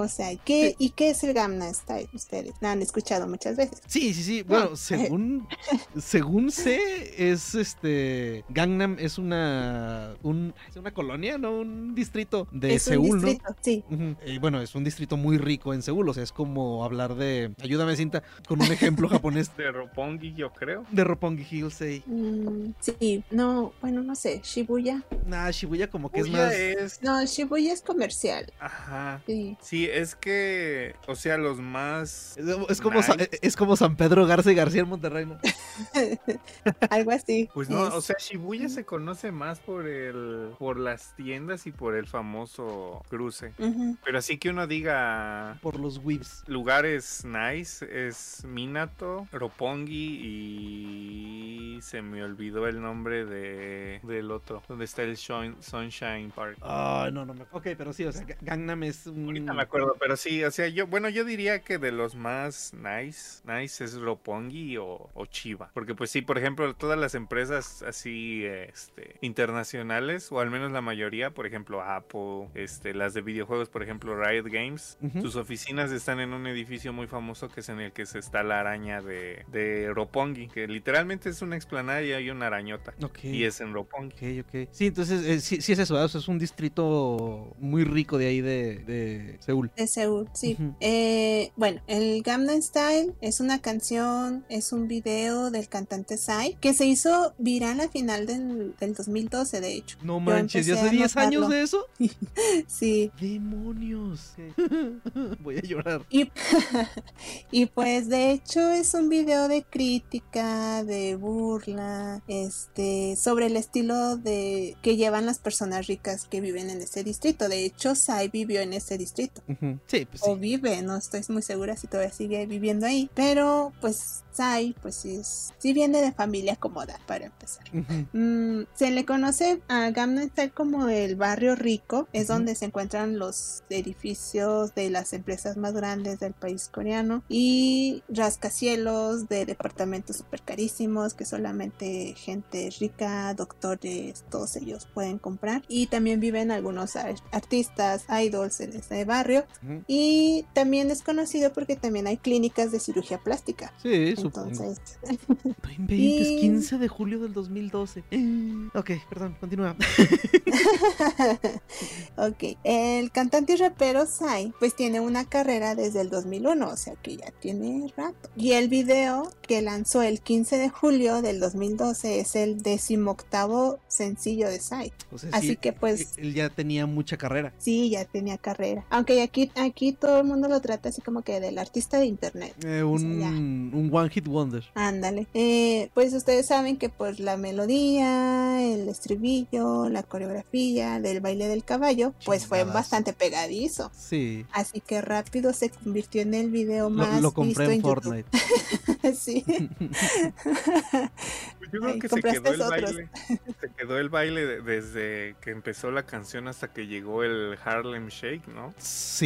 O sea, ¿qué, ¿y qué es el Gamma Style? Ustedes la han escuchado muchas veces. Sí, sí, sí. Bueno, ah. según, *laughs* según sé, es este. Gangnam es una. Una colonia, ¿no? Un distrito de Seúl, un ¿no? Sí. Uh bueno, es un distrito muy rico en Seúl. O sea, es como hablar de. Ayúdame, cinta, con un ejemplo *laughs* japonés. De Roppongi, yo creo. De Roppongi Hillsei. Mm, sí, no, bueno, no sé. Shibuya. Nah, Shibuya como que es más. Es... No, Shibuya es comercial. Ajá. Sí. Sí, es que, o sea, los más... Es, es como, Sa- es como San Pedro Garza y García en Monterrey, ¿no? *laughs* Algo así. Pues no, Es- o sea, Shibuya se conoce más por el, por las tiendas y por el famoso cruce. Pero así que uno diga Por los whips. lugares nice es Minato, Roppongi y se me olvidó el nombre de del otro, donde está el Sunshine Park. Ah, no, no me. Ok, pero sí, o sea, Ga- Gangnam es un. Ahorita me acuerdo, pero sí, o sea, yo, bueno, yo diría que de los más nice, nice es Roppongi o, o Chiba. Porque pues sí, por ejemplo, todas las empresas así, este, internacionales, o al menos la mayoría, por ejemplo, Apple, este, las de videojuegos, por ejemplo, Riot Games, sus oficinas están en un edificio muy famoso que es en el que se está la araña de, de Roppongi, que literalmente es una explanada y hay una arañota. Ok. Y es en Roppongi. Ok, ok. Sí, entonces eh, sí, sí es eso, ¿verdad? O sea, es un distrito muy rico de ahí de, de Seúl. De Seúl, sí. Eh, bueno, el Gangnam Style es una canción, es un video del cantante Psy que se hizo viral a final del, del 2012, de hecho. No manches, ¿ya hace a 10 años de eso? *laughs* Sí. ¡Demonios! *laughs* Voy a llorar. Y, *laughs* y pues de hecho es un video de crítica, de burla, este, sobre el estilo de que llevan las personas ricas que viven en ese distrito. De hecho, Sai vivió en ese distrito. Sí, pues o sí. vive, no estoy muy segura si todavía sigue viviendo ahí, pero pues Sai, pues sí, es, sí viene de familia cómoda para empezar. Mm, se le conoce a Gangnam Style como el barrio rico, es donde se encuentran los edificios de las empresas más grandes del país coreano y rascacielos de departamentos súper carísimos que solamente gente rica, doctores, todos ellos pueden comprar. Y también viven algunos ar- artistas, idols en ese barrio Y también es conocido porque también hay clínicas de cirugía plástica. Sí, supongo. Entonces, *laughs* No inventes, y- 15 de julio del 2012. *laughs* Ok, perdón, continúa. *laughs* ok, el cantante y rapero Psy pues tiene una carrera desde el 2001, o sea que ya tiene rato. Y el video que lanzó el 15 de julio del 2012 es el decimoctavo sencillo de. O sea, Así sí, que, pues- Él ya tenía mucha carrera. Sí, ya tenía carrera. Aunque aquí, aquí todo el mundo lo trata así como que del artista de internet. Eh, O sea, ya. un, One Hit Wonder. Ándale. Eh, pues ustedes saben que pues la melodía, el estribillo, la coreografía del baile del caballo, pues fue bastante pegadizo. Sí. Así que rápido se convirtió en el video Lo, más lo compré visto en en Fortnite. YouTube. *laughs* sí. *laughs* Yo creo Ay, que se compraste quedó el otros. baile. Se quedó el baile de- desde que empezó la canción hasta que llegó el Harlem Shake, ¿no? Sí,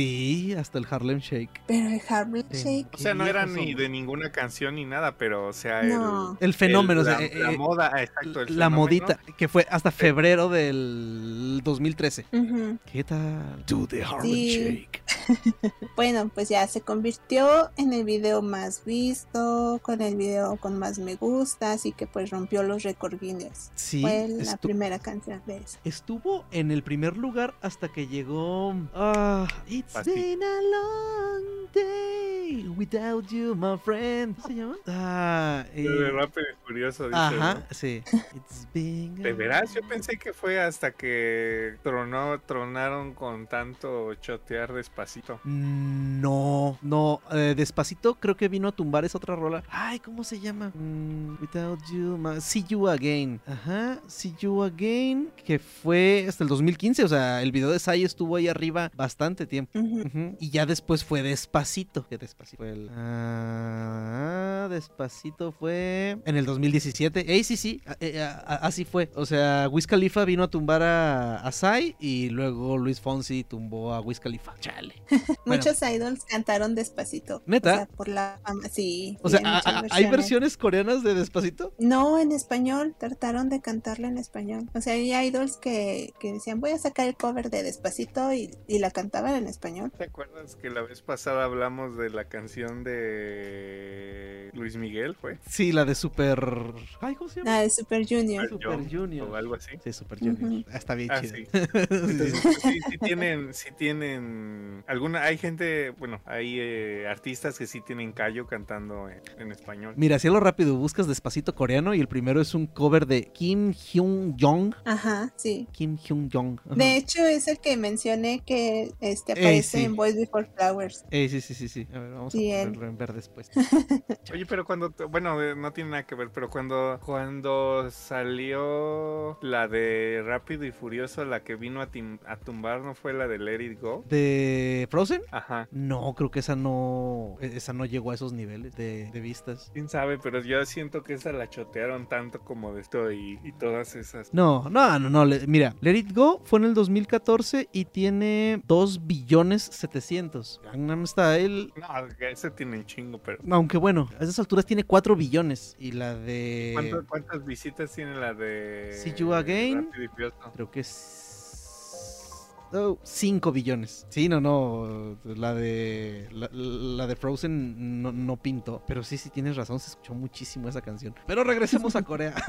hasta el Harlem Shake. Pero el Harlem Sí. Shake. O sea, no era ni de ninguna canción ni nada, pero o sea, No. el, El fenómeno, el- o sea, la, eh, la moda, ah, exacto, el la fenómeno. modita, que fue hasta febrero del 2013. Ujú. ¿Qué tal? Do the Harlem Sí. Shake. *laughs* Bueno, pues ya se convirtió en el video más visto, con el video con más me gusta, así que pues rompió los récord Guinness. Sí, Fue la primera canción de eso. estuvo en el primer lugar hasta que llegó. Ah, It's been a long day without you, my friend. ¿Cómo se llama? Ah, eh, De Rápido y Furioso, dice, ajá, ¿no? sí. It's been a De veras, yo pensé que fue hasta que tronó, tronaron con tanto chotear despacito. No, no, eh, despacito creo que vino a tumbar esa otra rola. Ay, ¿cómo se llama? Mm, without you, ma- See You Again. Ajá, See You Again, que fue hasta el 2015, o sea, el video de Sai estuvo ahí arriba bastante tiempo. Y ya después fue Despacito. Que Despacito fue el... Ah, Despacito fue en el 2017. Ey, sí, sí, a- eh, a- a- así fue. O sea, Wiz Khalifa vino a tumbar a, a Sai y luego Luis Fonsi tumbó a Wiz Khalifa. Chale. *laughs* Bueno. Muchos idols cantaron despacito. ¿Neta? O sea, por la fama, sí. O sea, tiene ¿a- muchas a- ¿hay versiones coreanas de Despacito? Despacito? No, en español, trataron de cantarla en español. O sea, hay idols que, que decían, voy a sacar el cover de Despacito y, y la cantaban en español. ¿Te acuerdas que la vez pasada hablamos de la canción de Luis Miguel, fue? Sí, la de Super. Ay, ¿cómo se llama? La de Super Junior. Super Young, Junior. O algo así. Sí, Super Junior. Ujú. Ah, Está bien Ah, chida. *laughs* sí. Sí, sí. Entonces, sí, sí tienen, sí tienen alguna, hay gente, bueno, hay eh, artistas que sí tienen callo cantando en, en español. Mira, lo rápido, buscas despacito coreano y el primero es un cover de Kim Hyun Jong. Ajá, sí. Kim Hyun Jong. Ajá. De hecho, es el que mencioné que este, aparece sí. en Boys Before Flowers. Eh, sí, sí, sí, sí. A ver, vamos Sí, a él. ponerlo en ver después. *laughs* Oye, pero cuando, bueno, no tiene nada que ver, pero cuando, cuando salió la de Rápido y Furioso, la que vino a, tim- a tumbar, ¿no fue la de Let It Go? ¿De Frozen? Ajá. No, creo que esa no. e- Esa no llegó a esos niveles de, de vistas. Quién sabe, pero yo siento que esa la chotearon tanto como de esto y, y todas esas. No, no, no, no. le- mira, Let It Go fue en el 2014 y tiene 2 billones 700. Gangnam Style. No, ese tiene un chingo, pero. Aunque bueno, a esas alturas tiene 4 billones. Y la de. ¿Cuánto- ¿Cuántas visitas tiene la de. See You Again? Creo que es. 5 billones. Sí, no, no. La de. La, la de Frozen no, no pintó. Pero sí, sí, tienes razón. Se escuchó muchísimo esa canción. Pero regresemos a Corea. *laughs*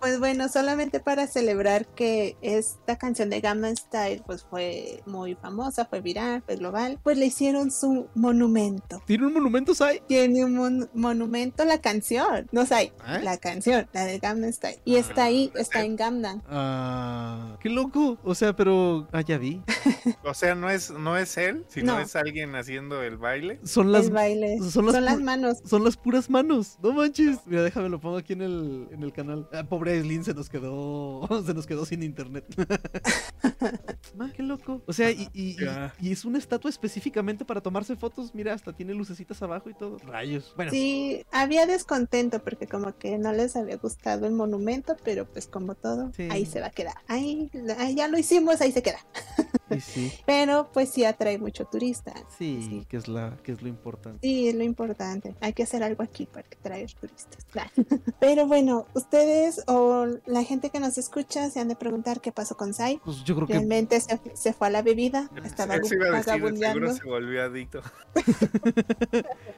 Pues bueno, solamente para celebrar que esta canción de Gangnam Style pues fue muy famosa, fue viral, fue global, pues le hicieron su monumento. ¿Tiene un monumento, Sai? Tiene un mon- monumento la canción, no sé, ¿Eh? la canción, la de Gangnam Style. Y está ahí, está en Gangnam. Ah, qué loco. O sea, pero. Ah, ya vi. O sea, no es, no es él, sino No. es alguien haciendo el baile. Son las. el baile. son Son las las, pu- manos. Son las puras manos. No manches. Mira, déjame lo pongo aquí en el, en el canal. Ah, pobre Aislinn se nos quedó. *laughs* Se nos quedó sin internet. *laughs* Qué loco. O sea, y, y- y- Ya. y es una estatua específicamente para tomarse fotos. Mira, hasta tiene lucecitas abajo y todo. Rayos. Bueno, Sí, había descontento porque como que no les había gustado el monumento, pero pues como todo, Sí. ahí se va a quedar. Ahí, ya lo hicimos, ahí se queda. *laughs* sí, sí. Pero pues sí atrae mucho turista. Sí, Sí. que es la, que es lo importante. Sí, es lo importante. Hay que hacer algo aquí para que traer turistas. Claro. *laughs* Pero bueno, ustedes o la gente que nos escucha se han de preguntar qué pasó con Sai. Pues yo creo que Realmente se, se fue a la bebida, estaba vagabundeando. seguro se volvió adicto. *laughs*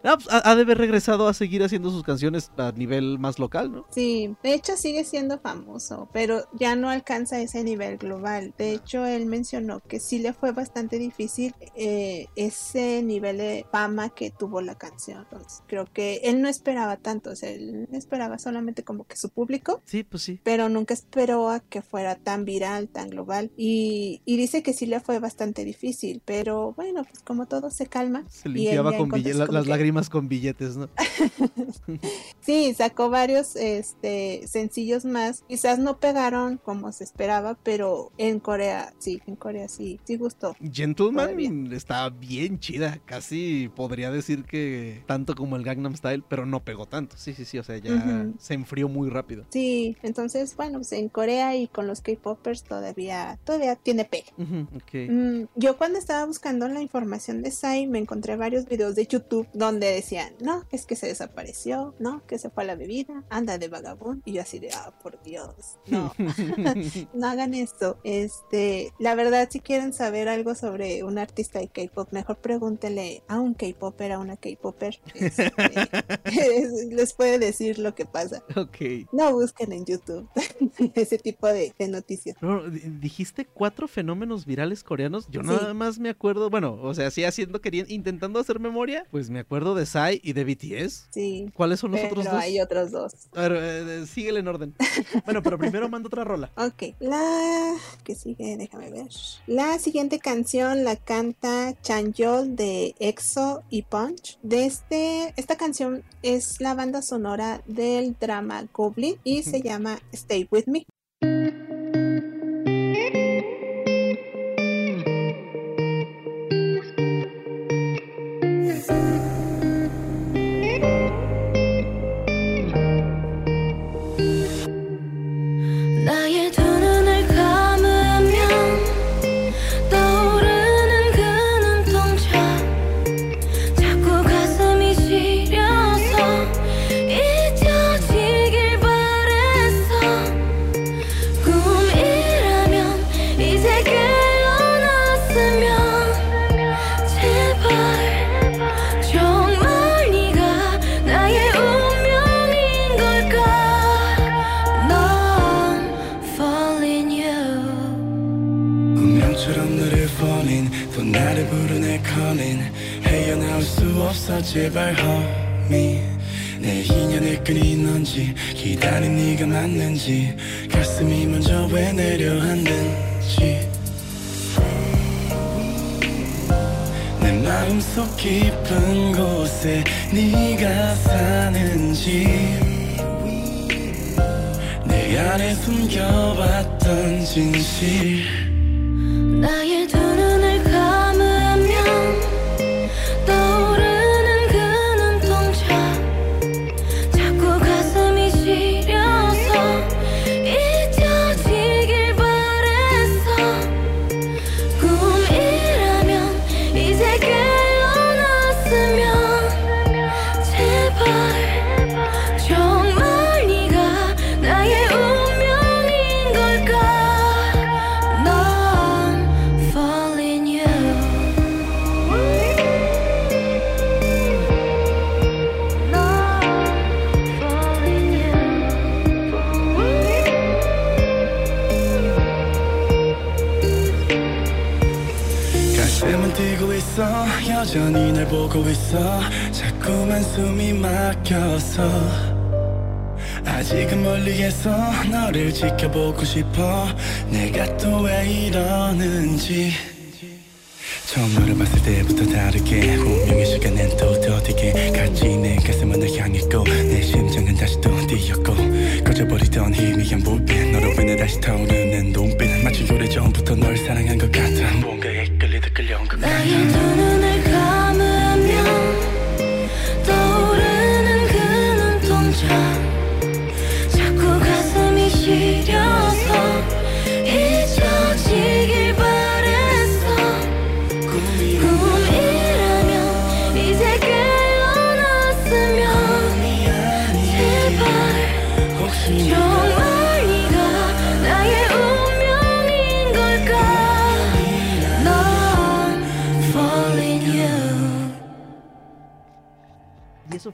Pues, ha, ha de haber regresado a seguir haciendo sus canciones a nivel más local, ¿no? Sí, de hecho sigue siendo famoso, pero ya no alcanza ese nivel global. De hecho, él mencionó que sí le fue bastante difícil eh, ese nivel de fama que tuvo la canción. Entonces, creo que él no esperaba tanto, o sea, él esperaba solamente como que su público, Sí, pues sí. pero nunca esperó a que fuera tan viral, tan global. Y, y dice que sí le fue bastante difícil, pero bueno, pues como todo se calma. Se limpiaba con la- las que- lágrimas con billetes, ¿no? *laughs* Sí, sacó varios este, sencillos más. Quizás no pegaron como se esperaba, pero en Corea, sí, en Corea sí, sí gustó. Gentleman Todavía. está bien chida. Casi podría decir que tanto como el Gangnam Style, pero no pegó tanto. Sí, sí, sí. O sea, ya se enfrió muy rápido. Sí, entonces, bueno, pues en Corea y con los K-Popers todavía, todavía tiene pega. Mm, yo cuando estaba buscando la información de Sai me encontré varios videos de YouTube donde decían, no, es que se desapareció, no, que se fue a la bebida, anda de vagabundo. Y yo así de, ah, por Dios, no, *laughs* *laughs* no hagan esto. Este, la verdad, si quieren saber algo sobre un artista de K-pop, mejor pregúntenle a un K-popper, a una K-popper. Este, *laughs* les puede decir lo que pasa. ok. No busquen en YouTube *laughs* ese tipo de, de noticias. No, di- dijiste cuatro fenómenos virales coreanos. Yo Sí. nada más me acuerdo, bueno, o sea, sí haciendo, queriendo, intentando hacer memoria, pues me acuerdo de Psy y de BTS. Sí. ¿Cuáles son los Pero otros dos? hay otros dos. A ver, eh, síguele en orden. bueno, pero primero mando otra rola. *laughs* Ok, la que sigue, déjame ver. La siguiente canción la canta Chanyeol de EXO y Punch. De este, esta canción es la banda sonora del drama Goblin y se llama Stay With Me. 제발 homie 내 인연의 끈이 넌지 기다린 네가 맞는지 가슴이 먼저 왜 내려앉는지. 내 마음속 깊은 곳에 네가 사는지. 내 안에 숨겨왔던 진실. 나의 보고 있어. 자꾸만 숨이 막혀서. 아직은 멀리에서 너를 지켜보고 싶어. 내가 또 왜 이러는지. 처음 너를 봤을 때부터 다르게. 운명의 시간엔 또 더디게 갈지 내 가슴은 널 향했고 내 심장은 다시 또 뛰었고. 꺼져버리던 희미한 불빛 너로 인해 다시 타오르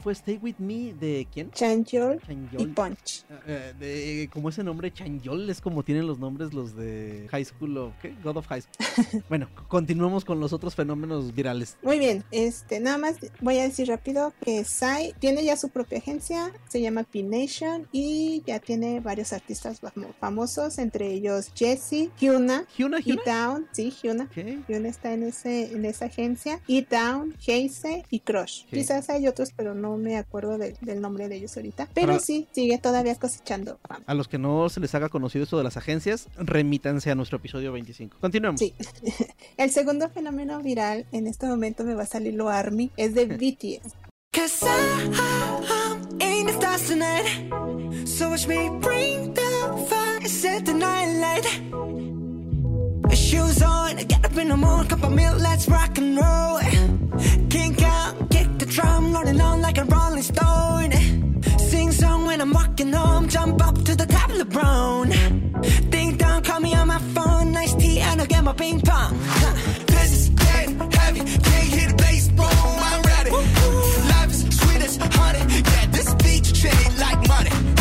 fue Stay With Me de quién? Chanyeol y Chanyeol. Punch. Eh, de- como ese nombre Chanyeol es como tienen los nombres los de High School of ¿qué? God of High School. *laughs* bueno, c- continuemos con los otros fenómenos virales. Muy bien, este, nada más voy a decir rápido que Sai tiene ya su propia agencia, se llama P-Nation y ya tiene varios artistas famo- famosos, entre ellos Jesse, Hyuna, Hyuna, Hyuna. E-Town, sí, Hyuna. Hyuna está en, ese, en esa agencia, E-Town, Heise y Crush. Quizás hay otros, pero no me acuerdo del- del nombre de ellos ahorita. Pero Para- sí, sigue todavía cosechando fama. A los que no se les haga conocido esto de las agencias, remítanse a nuestro episodio 25. Continuemos. Sí. *laughs* El segundo fenómeno viral, en este momento me va a salir lo ARMY, es de BTS. Cause I'm in the stars tonight. So watch me bring the fire, set the night light. Shoes on, get up in the morning, cup of milk, let's rock and roll. Kink out, drum, rolling on like a rolling stone. Sing song when I'm walking home, jump up to the top of the brown. Ding dong, call me on my phone, nice tea, and I'll get my ping pong. Huh. This is getting heavy, can't hear the bass, boom, I'm ready. Life is sweet as honey, yeah, this beach chain like money.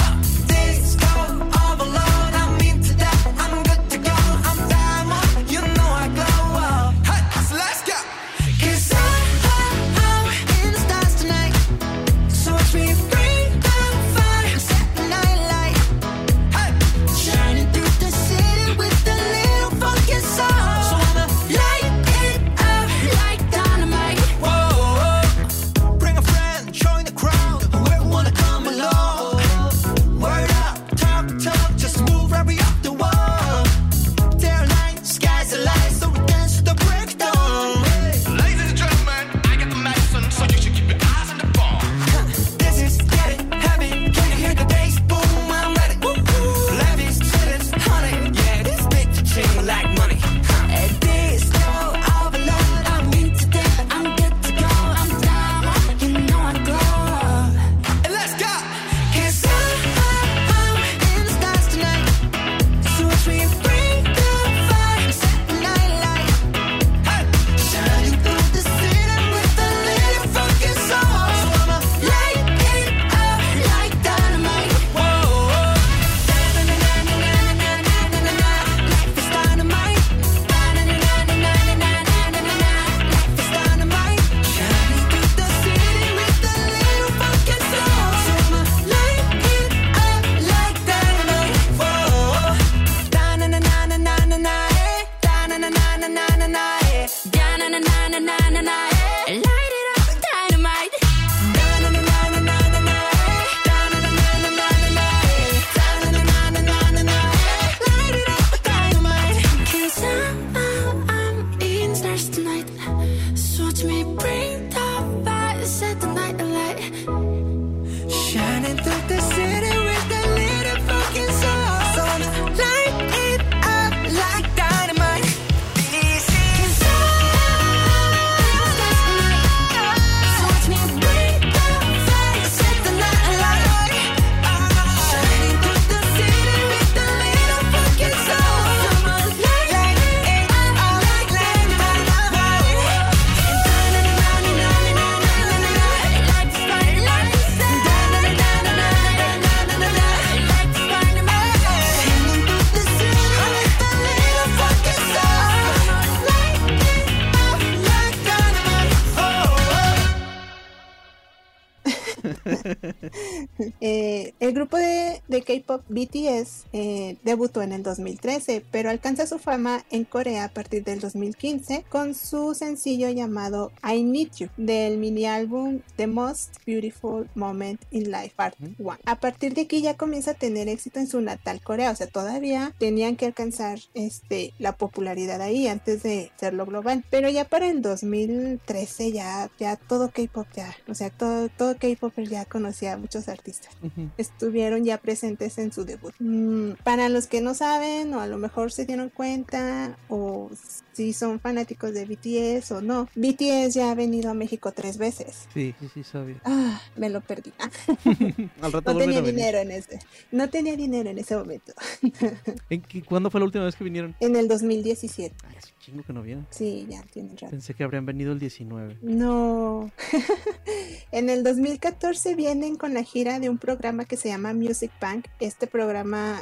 K-pop BTS eh, debutó en el 2013, pero alcanza su fama en Corea a partir del 2015 con su sencillo llamado I Need You del mini álbum The Most Beautiful Moment in Life Part 1. A partir de aquí ya comienza a tener éxito en su natal Corea, o sea, todavía tenían que alcanzar este, la popularidad ahí antes de serlo global, pero ya para el 2013 ya, ya todo K-pop ya, o sea, todo, todo K-pop ya conocía a muchos artistas Ujú. estuvieron ya presentes en su debut. Mm, para los que no saben o a lo mejor se dieron cuenta o si son fanáticos de BTS o no, BTS ya ha venido a México tres veces. Sí, sí, sí, sabía. Ah, me lo perdí. *laughs* Al rato no tenía dinero en ese. No tenía dinero en ese momento. *laughs* ¿En qué- ¿Cuándo fue la última vez que vinieron? En el 2017. Ay, es un chingo que no vienen. Sí, ya tienen rato. Pensé que habrían venido el 19. No. *laughs* en el 2014 vienen con la gira de un programa que se llama Music Bank. Este programa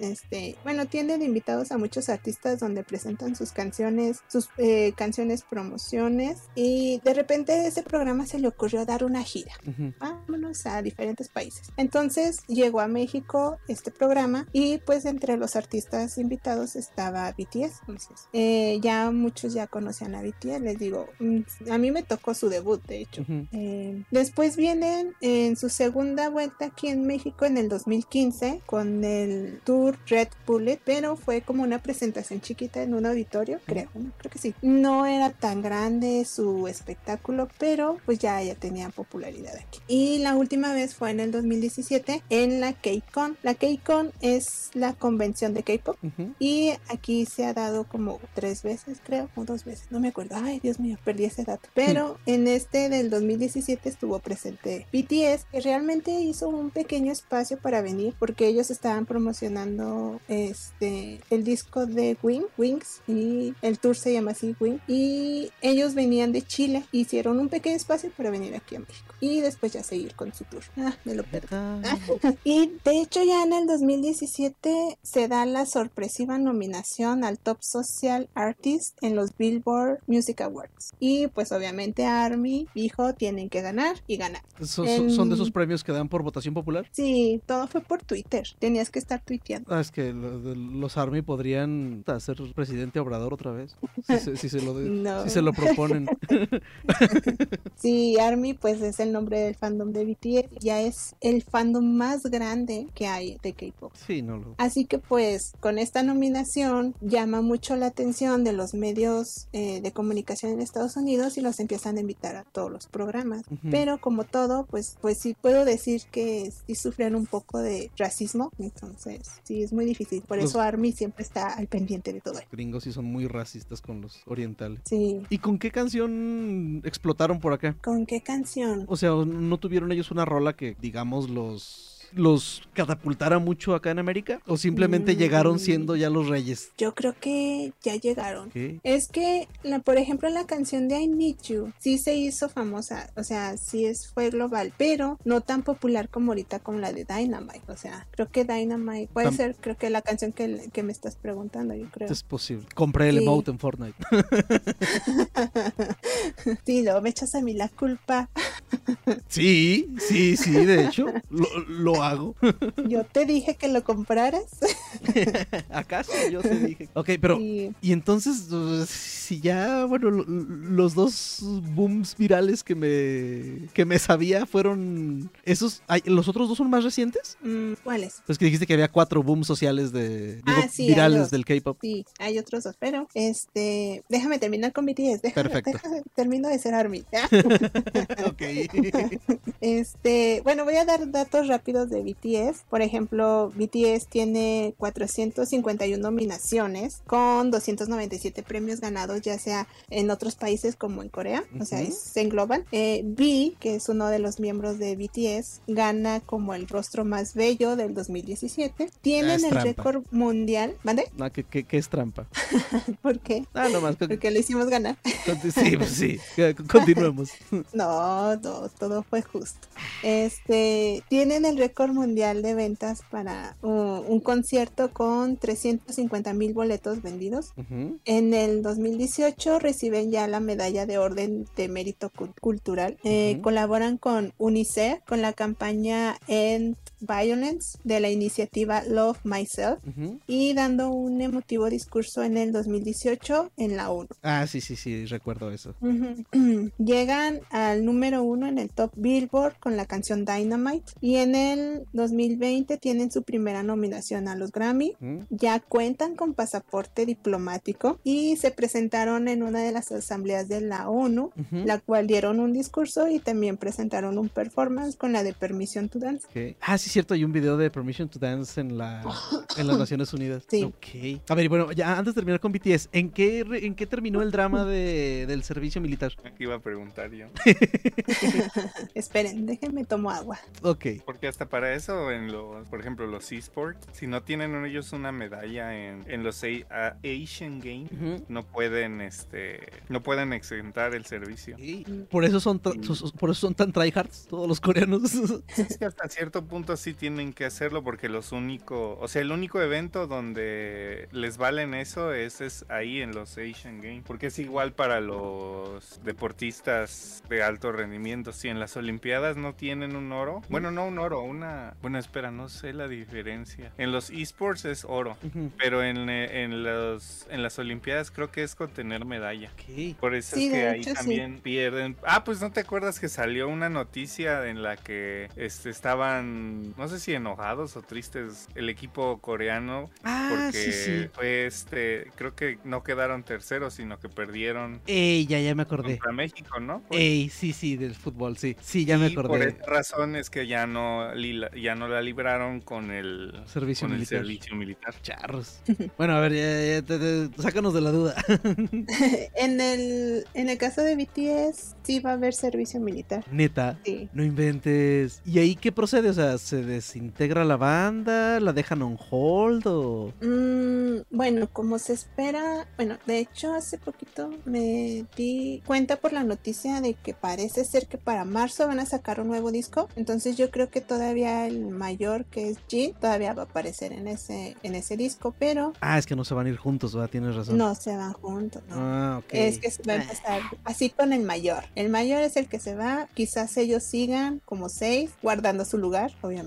este, bueno, tiene de invitados a muchos artistas donde presentan sus canciones, sus eh, canciones promociones y de repente ese programa se le ocurrió dar una gira. Ujú. Vámonos a diferentes países. Entonces llegó a México este programa y pues entre los artistas invitados estaba BTS. Entonces eh, ya muchos ya conocían a BTS. Les digo, mm, a mí me tocó su debut, de hecho. Ujú. Eh, después vienen en su segunda vuelta aquí en México en el 2015 con el tour Red Bullet, pero fue como una presentación chiquita en un auditorio, creo, que sí. No era tan grande su espectáculo, pero pues ya, ya tenía popularidad aquí. Y la última vez fue en el 2017 en la K-Con. La K-Con es la convención de K-Pop y aquí se ha dado como tres veces, creo, o dos veces, no me acuerdo. Ay, Dios mío, perdí ese dato. Pero en este del 2017 estuvo presente BTS, que realmente hizo un pequeño espacio para venir porque ellos estaban promocionando este el disco de Wing, Wings, y el tour se llama así Wing. Y ellos venían de Chile, hicieron un pequeño espacio para venir aquí a México y después ya seguir con su tour. Ah, me lo perdí. *laughs* Y de hecho ya en el 2017 se da la sorpresiva nominación al Top Social Artist en los Billboard Music Awards. Y pues obviamente ARMY dijo tienen que ganar y ganar. So- so- ¿Son de esos premios que dan por votación popular? Sí, todo fue por Twitter. Tenías que estar tuiteando. Ah, es que los Army podrían hacer presidente Obrador otra vez. Si se, si se lo, No. si se lo proponen. *laughs* Sí, ARMY pues es el nombre del fandom de BTS. Ya es el fandom más grande que hay de K-pop. Sí, no lo. Así que pues con esta nominación llama mucho la atención de los medios eh, de comunicación en Estados Unidos y los empiezan a invitar a todos los programas. Ujú. Pero como todo, pues, pues sí puedo decir que sí sufren un poco de racismo. Entonces sí es muy difícil. Por Los- eso ARMY siempre está al pendiente de todo. Gringos sí son muy racistas con los orientales. Sí. ¿Y con qué canción explotaron por acá? ¿Con qué canción? O sea, ¿no tuvieron ellos una rola que, digamos, los los catapultara mucho acá en América? ¿O simplemente Mm. llegaron siendo ya los reyes? Yo creo que ya llegaron. ¿Qué? Es que, la, por ejemplo, la canción de I Need You sí se hizo famosa, o sea, sí es, fue global, pero no tan popular como ahorita con la de Dynamite. O sea, creo que Dynamite puede Tam- ser, creo que la canción que, que me estás preguntando, yo creo. Es posible. Compré el Sí. emote en Fortnite. *laughs* sí, luego me echas a mí la culpa. Sí, sí, sí, de hecho. Lo, lo hago. *laughs* Yo te dije que lo compraras. *laughs* ¿Acaso yo te dije? Ok, pero... y Y entonces, uh, si ya, bueno, lo- los dos booms virales que me, que me sabía fueron esos, ¿los otros dos son más recientes? mm, ¿Cuáles? Pues que dijiste que había cuatro booms sociales de, digo, Ah, sí, virales del K-pop. Sí, hay otros dos, pero este, déjame terminar con BTS. Déjame, Perfecto. déjame- termino de ser ARMY. *laughs* ok. Este, bueno, voy a dar datos rápidos de BTS. Por ejemplo, BTS tiene 451 nominaciones con 297 premios ganados, ya sea en otros países como en Corea, o sea, es- se engloban. Eh, V, que es uno de los miembros de BTS, gana como el rostro más bello del 2017. Tienen es el récord mundial, ¿vale? No, que, que- que es trampa. *laughs* ¿Por qué? Ah, nomás. con- Porque lo hicimos ganar. sí, pues *laughs* sí. Continuemos. No, no, todo fue justo. Este, tienen el récord mundial de ventas para uh, un concierto con 350 mil boletos vendidos. En el 2018 reciben ya la medalla de orden de mérito Cul- cultural. Eh. Colaboran con UNICEF con la campaña End Violence de la iniciativa Love Myself Ujú. y dando un emotivo discurso en el 2018 en la ONU. Ah, sí, sí, sí, recuerdo eso. *clears throat* Llegan al número uno en el top Billboard con la canción Dynamite y en el 2020 tienen su primera nominación a los Grammy. Ujú. Ya cuentan con pasaporte diplomático y se presentaron en una de las asambleas de la ONU, la cual dieron un discurso y también presentaron un performance con la de Permission to Dance. Ok. Ah, sí, cierto, hay un video de Permission to Dance en, la, en las *laughs* Naciones Unidas. Sí. Ok. A ver, y bueno, ya antes de terminar con BTS, ¿en qué, en qué terminó el drama de, del servicio militar? Aquí iba a preguntar yo. *laughs* Esperen, déjenme tomo agua. Ok. Porque hasta para eso, en los, por ejemplo, los esports, si no tienen ellos una medalla en, en los A- a- Asian Games, no pueden, este, no pueden exentar el servicio. Mm. Por eso son por eso son tan tryhards todos los coreanos. Es que hasta cierto punto sí tienen que hacerlo porque los únicos, o sea, el único evento donde les valen eso es, es ahí en los Asian Games, porque es igual para los deportistas de alto rendimiento. Si en las Olimpiadas no tienen un oro, bueno, no un oro, una, bueno, espera, no sé la diferencia. En los esports es oro, pero en, en los en las Olimpiadas creo que es con tener medalla. Por eso Sí, es que ahí hecho, sí. también pierden. Ah, pues no te acuerdas que salió una noticia en la que este, estaban, no sé si enojados o tristes, el equipo coreano. Ah, Porque sí, sí. fue este, creo que no quedaron terceros, sino que perdieron Ey, ya, ya me acordé. contra México, ¿no? Fue- Ey, sí, sí, del fútbol, sí. Sí, ya me y por acordé. esa razón es que ya no, ya no la libraron con el Servicio con el militar. servicio militar. Charros. *laughs* Bueno, a ver, ya, ya, te- te- sácanos de la duda. *laughs* *laughs* En el, en el caso de BTS, sí va a haber servicio militar. Neta. Sí. No inventes. ¿Y ahí qué procede? O sea, ¿se desintegra la banda? ¿La dejan on hold? O... Mm, bueno, como se espera, bueno, de hecho hace poquito me di cuenta por la noticia de que parece ser que para marzo van a sacar un nuevo disco, entonces yo creo que todavía el mayor que es Jin todavía va a aparecer en ese en ese disco, pero Ah, es que no se van a ir juntos, ¿verdad? Tienes razón. no se van juntos, ¿no? Ah, ok. Es que se va a empezar así con el mayor. El mayor es el que se va. Quizás ellos sigan como seis, guardando su lugar, obviamente.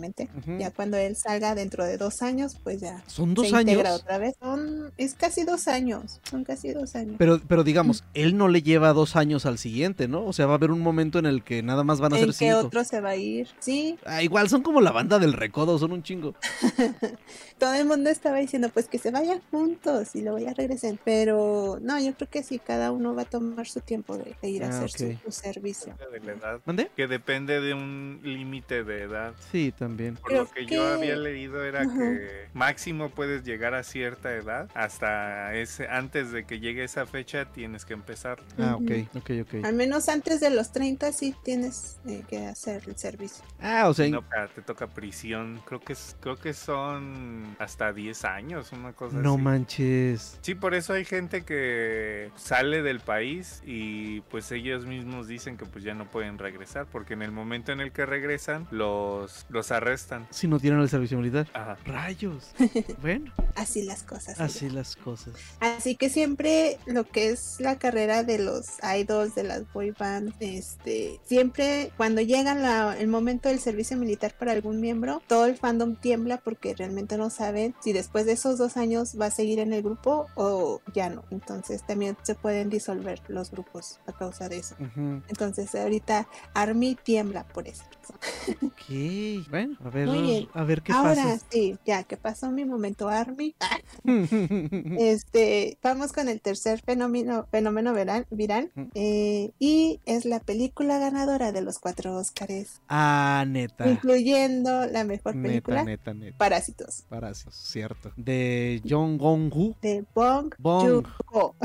Ya cuando él salga dentro de dos años, pues ya Son dos se integra años. otra vez. Son, es casi dos años. Son casi dos años. Pero, pero digamos, él no le lleva dos años al siguiente, ¿no? O sea, va a haber un momento en el que nada más van a ser que cinco. otro se va a ir. Sí, Ah, igual son como la banda del recodo, son un chingo. *laughs* todo el mundo estaba diciendo pues que se vayan juntos y luego ya regresen. Pero no, yo creo que sí, cada uno va a tomar su tiempo de, de ir a Ah, hacer su, su servicio. De la edad. ¿Mande? Que depende de un límite de edad. Sí, también. Por Creo lo que, que- yo había leído era Ajá. que máximo puedes llegar a cierta edad hasta ese antes de que llegue esa fecha tienes que empezar. Ah, ok, ok, ok. Al menos antes de los 30 sí tienes eh, que hacer el servicio. Ah, o sea, toca, te toca prisión. Creo que es, creo que son hasta 10 años, una cosa no así. manches. Sí, por eso hay gente que sale del país y pues ellos mismos dicen que pues ya no pueden regresar porque en el momento en el que regresan los los arrestan. Si no tienen el servicio militar. Ajá. Rayos. *laughs* Bueno, Así las cosas. así las cosas. Así que siempre lo que es la carrera de los idols, de las boy bands, este, siempre cuando llega la- el momento del servicio militar para algún miembro, todo el fandom tiembla porque realmente no saben si después de esos dos años va a seguir en el grupo o ya no. Entonces también se pueden disolver los grupos a causa de eso. Entonces ahorita Army tiembla por eso. Ok. Bueno, a ver, Muy bien. a ver qué Ahora pasa. sí, ya que pasó mi momento Army. *laughs* Este, vamos con el tercer fenómeno, fenómeno viral, eh, y es la película ganadora de los cuatro Óscares, ah, neta. incluyendo la mejor película, Neta, neta, neta. Parásitos, Parásitos, cierto. De Jong Gong-hu. de Bong Bong. Joon-ho.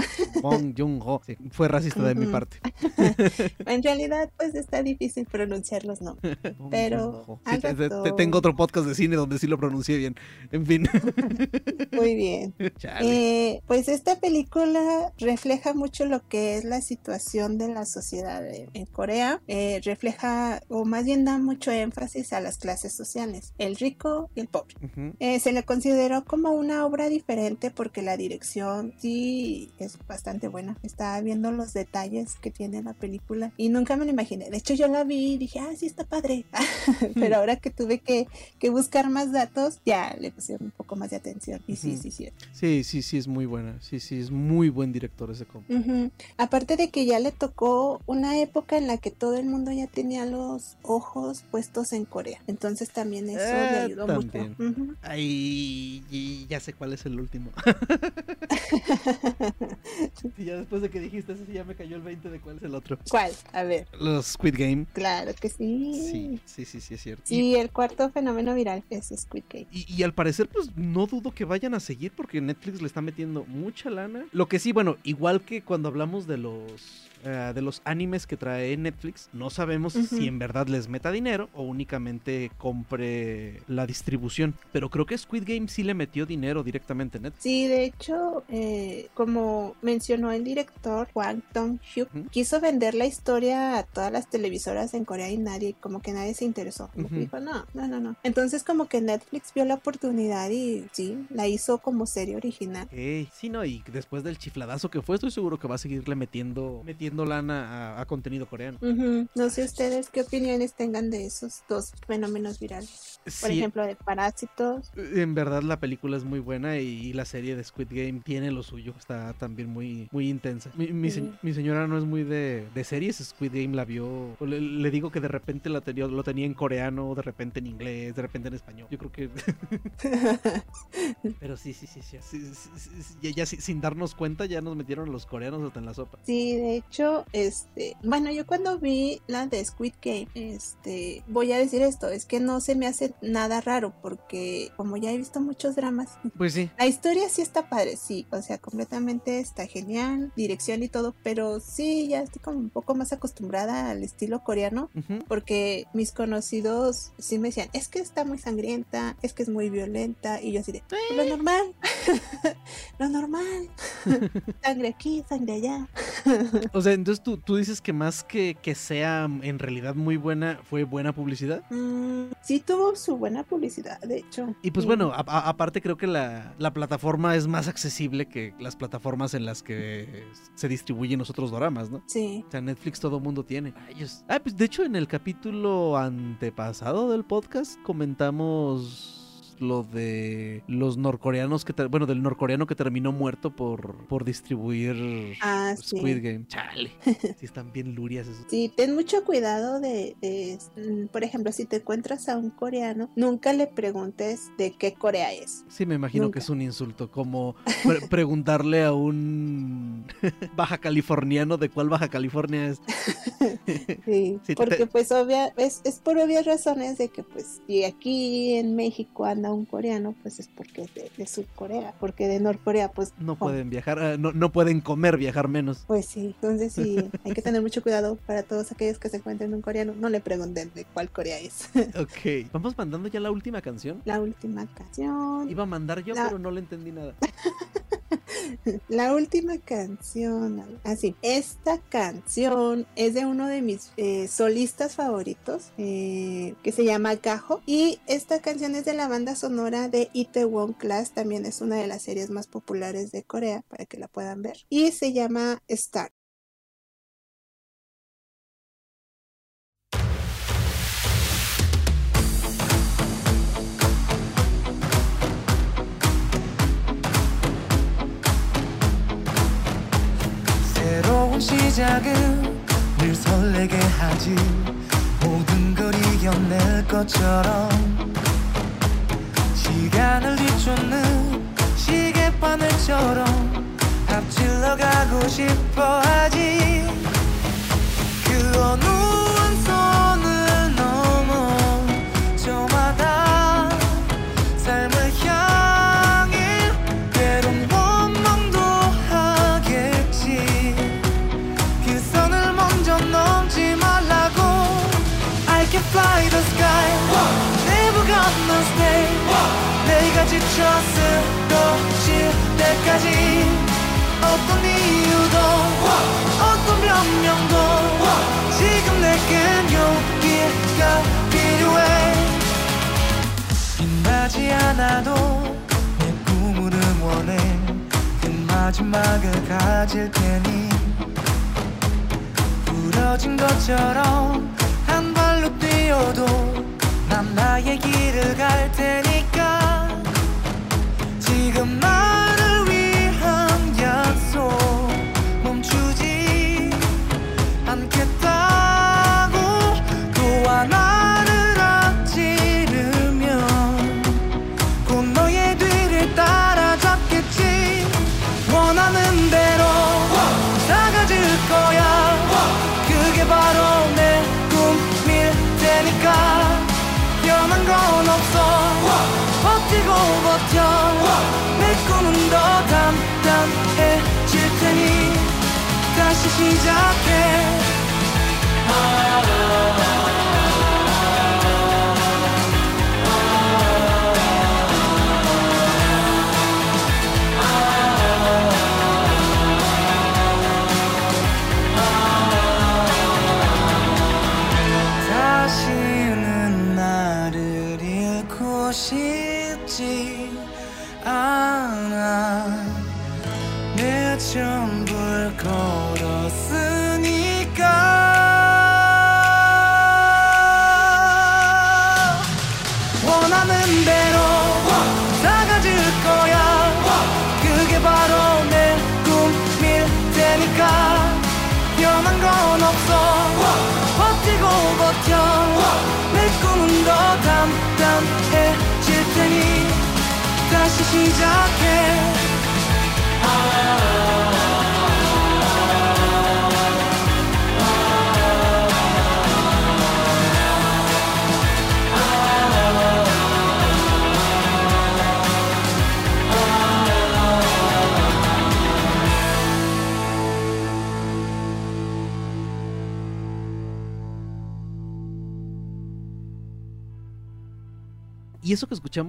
Bong *laughs* Joon-ho. Sí, fue racista de mi parte. *laughs* En realidad, pues está difícil pronunciar los nombres. Bong Pero Sí, te- te- tengo otro podcast de cine donde sí lo pronuncié bien. En fin. *laughs* Muy bien. Eh, pues esta película refleja mucho lo que es la situación de la sociedad en, Corea. Eh, refleja, o más bien da mucho énfasis a las clases sociales, el rico y el pobre. Ujú. Eh, se le consideró como una obra diferente porque la dirección sí es bastante buena. Estaba viendo los detalles que tiene la película y nunca me lo imaginé. De hecho, yo la vi y dije, ah, sí está padre. *laughs* Pero ahora que tuve que, que buscar más datos, ya le pusieron un poco más de atención. Y sí, sí, sí. Sí, sí, sí, es muy buena. Sí, sí, es muy buen director ese compa. Aparte de que ya le tocó una época en la que todo el mundo ya tenía los ojos puestos en Corea. Entonces también eso le Eh, ayudó también. mucho. Ujú. Ay, y ya sé cuál es el último. *laughs* *laughs* Y ya después de que dijiste eso, ya me cayó el 20 de cuál es el otro. ¿Cuál? A ver. Los Squid Game. Claro que sí. Sí, sí, sí, sí, es cierto. Sí, el cuarto fenómeno viral es Squid Game. Y, y al parecer, pues no dudo que vayan a seguir porque Netflix le está metiendo mucha lana. Lo que sí, bueno, igual que cuando hablamos de los eh, de los animes que trae Netflix, no sabemos si en verdad les meta dinero o únicamente compre la distribución. Pero creo que Squid Game sí le metió dinero directamente a Netflix. Sí, de hecho, eh, como mencionó el director Hwang Dong-hyuk, Ujú. quiso vender la historia a todas las televisoras en Corea y nadie, como que nadie se interesó. Como dijo, no, no, no, no. Entonces como que Netflix vio la oportunidad y sí, la hizo como serie original. Sí, no, y después del chifladazo que fue, estoy seguro que va a seguirle metiendo, metiendo metiendo lana a, contenido coreano. No sé ustedes qué opiniones tengan de esos dos fenómenos virales. Por ejemplo, de Parásitos. En verdad la película es muy buena y, la serie de Squid Game tiene lo suyo, está también muy, muy intensa. Mi, señora no es muy de, series, Squid Game la vio, le, digo que de repente la tenía, lo tenía en coreano, de repente en inglés, de repente en español. Yo creo que... *laughs* Pero sí, sí, sí, sí. ya sin darnos cuenta ya nos metieron los coreanos hasta en la sopa. Sí, de hecho este, bueno, yo cuando vi la de Squid Game, este, voy a decir esto, es que no se me hace nada raro porque como ya he visto muchos dramas, Pues sí. la historia sí está padre, sí, o sea, completamente está genial, dirección y todo, pero sí, ya estoy como un poco más acostumbrada al estilo coreano. Porque mis conocidos sí me decían, es que está muy sangrienta, es que es muy violenta, y yo así de, "Pues lo normal, *laughs* lo normal, *laughs* sangre aquí, sangre allá. O sea, entonces tú, tú dices que más que, que sea en realidad muy buena, fue buena publicidad. Mm, sí tuvo su buena publicidad, de hecho. Y pues Sí. bueno, a- a- aparte creo que la, la plataforma es más accesible que las plataformas en las que se distribuyen los otros doramas, ¿no? Sí. O sea, Netflix todo mundo tiene. Rayos. Ah, pues de hecho en el capítulo antepasado del podcast comentamos lo de los norcoreanos que bueno del norcoreano que terminó muerto por por distribuir Ah, sí. Squid Game chale *laughs* sí están bien lurias esos Sí, ten mucho cuidado de, de, mm, por ejemplo, si te encuentras a un coreano, nunca le preguntes de qué Corea es. Sí, me imagino Nunca. que es un insulto, como pre- *laughs* preguntarle a un *laughs* baja californiano de cuál Baja California es. Sí, Sí, te- porque pues obvia, es, es por obvias razones de que pues si aquí en México anda un coreano, pues es porque es de, de Surcorea, porque de Norcorea pues No oh, pueden viajar, ah, no, no pueden comer, viajar menos. Pues sí, entonces sí, *laughs* hay que tener mucho cuidado para todos aquellos que se encuentren un coreano, no le pregunten de cuál Corea es. *laughs* Ok, vamos mandando ya la última canción. La última canción. Iba a mandar yo, La- pero no le entendí nada. *laughs* La última canción. Así, esta canción es de uno de mis eh, solistas favoritos, eh, que se llama Gajo. Y esta canción es de la banda sonora de Itaewon Class. También es una de las series más populares de Corea, para que la puedan ver. Y se llama Star. 새로운 시작은 늘 설레게 하지 모든 걸 이겨낼 것처럼 시간을 뒤쫓는 시계바늘처럼 앞질러 가고 싶어 하지. 그 어느 때까지. 어떤 이유도 어떤 변명도 지금 내겐 용기가 필요해. 빛나지 않아도 내 꿈을 응원해. 그 마지막을 가질 테니. 부러진 것처럼 한 발로 뛰어도 난 나의 길을 갈 테니까. 지금 나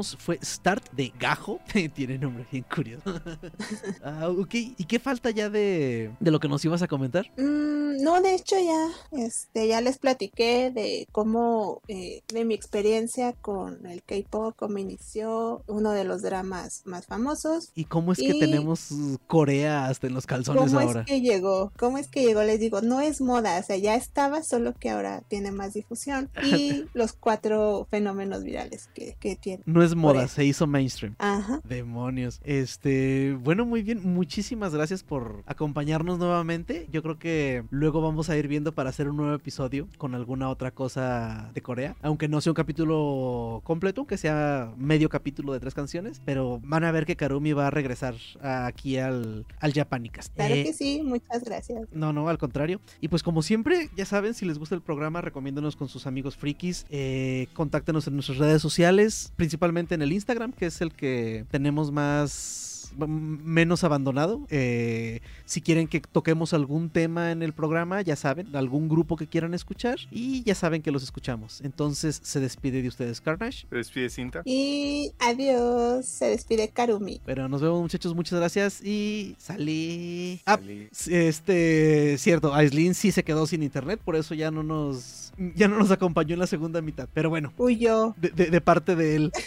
escuchamos fue Start de Gajo. *laughs* Tiene nombre bien curioso. *laughs* ah, ok. ¿Y qué falta ya de, de lo que nos ibas a comentar? Mm, no, de hecho ya, este, ya les platiqué de cómo, eh, de mi experiencia con el K-pop, cómo inició uno de los dramas más famosos. ¿Y cómo es que tenemos Corea hasta en los calzones ¿Cómo ahora? es que llegó? ¿Cómo es que llegó? Les digo, no es moda, o sea, ya estaba, solo que ahora tiene más difusión. Y *laughs* los cuatro fenómenos virales que, que tiene. No es moda, se hizo mainstream. Ajá. Demonios. Este, bueno, muy bien. Muchísimas gracias por acompañarnos nuevamente. Yo creo que luego vamos a ir viendo para hacer un nuevo episodio con alguna otra cosa de Corea. Aunque no sea un capítulo completo, aunque sea medio capítulo de tres canciones. Pero van a ver que Karumi va a regresar aquí al, al Japanicast. Claro Eh, que sí, muchas gracias. no, no, al contrario. Y pues como siempre, ya saben, si les gusta el programa, recomiéndonos con sus amigos frikis. Eh, contáctenos en nuestras redes sociales, principalmente en el Instagram, que es el que tenemos más menos abandonado. Eh, si quieren que toquemos algún tema en el programa, ya saben, algún grupo que quieran escuchar y ya saben que los escuchamos. Entonces se despide de ustedes Carnage. ¿Se despide cinta? Y adiós, se despide Karumi. Pero nos vemos muchachos, muchas gracias y salí. Ah, Salí. este, cierto, Aislin sí se quedó sin internet, por eso ya no nos, ya no nos acompañó en la segunda mitad. Pero bueno, Huyó. de, de- de parte de él. *laughs*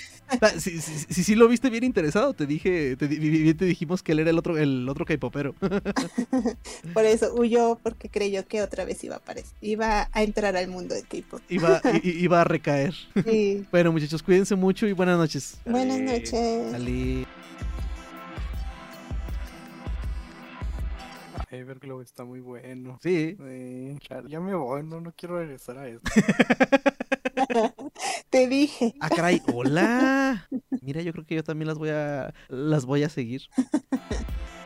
Si sí lo viste bien interesado, te dije, te, te dijimos que él era el otro, el otro K-popero. *laughs* Por eso huyó, porque creyó que otra vez iba a aparecer. Iba a entrar al mundo de K-pop. iba, iba a recaer. Sí. *laughs* Bueno, muchachos, cuídense mucho y buenas noches. Buenas Salí. noches. Salí. Everglow está muy bueno. Sí. Sí, claro, ya me voy, no, no quiero regresar a esto. *laughs* Te dije. Ah, caray, hola. Mira, yo creo que yo también las voy a las voy a seguir. *laughs*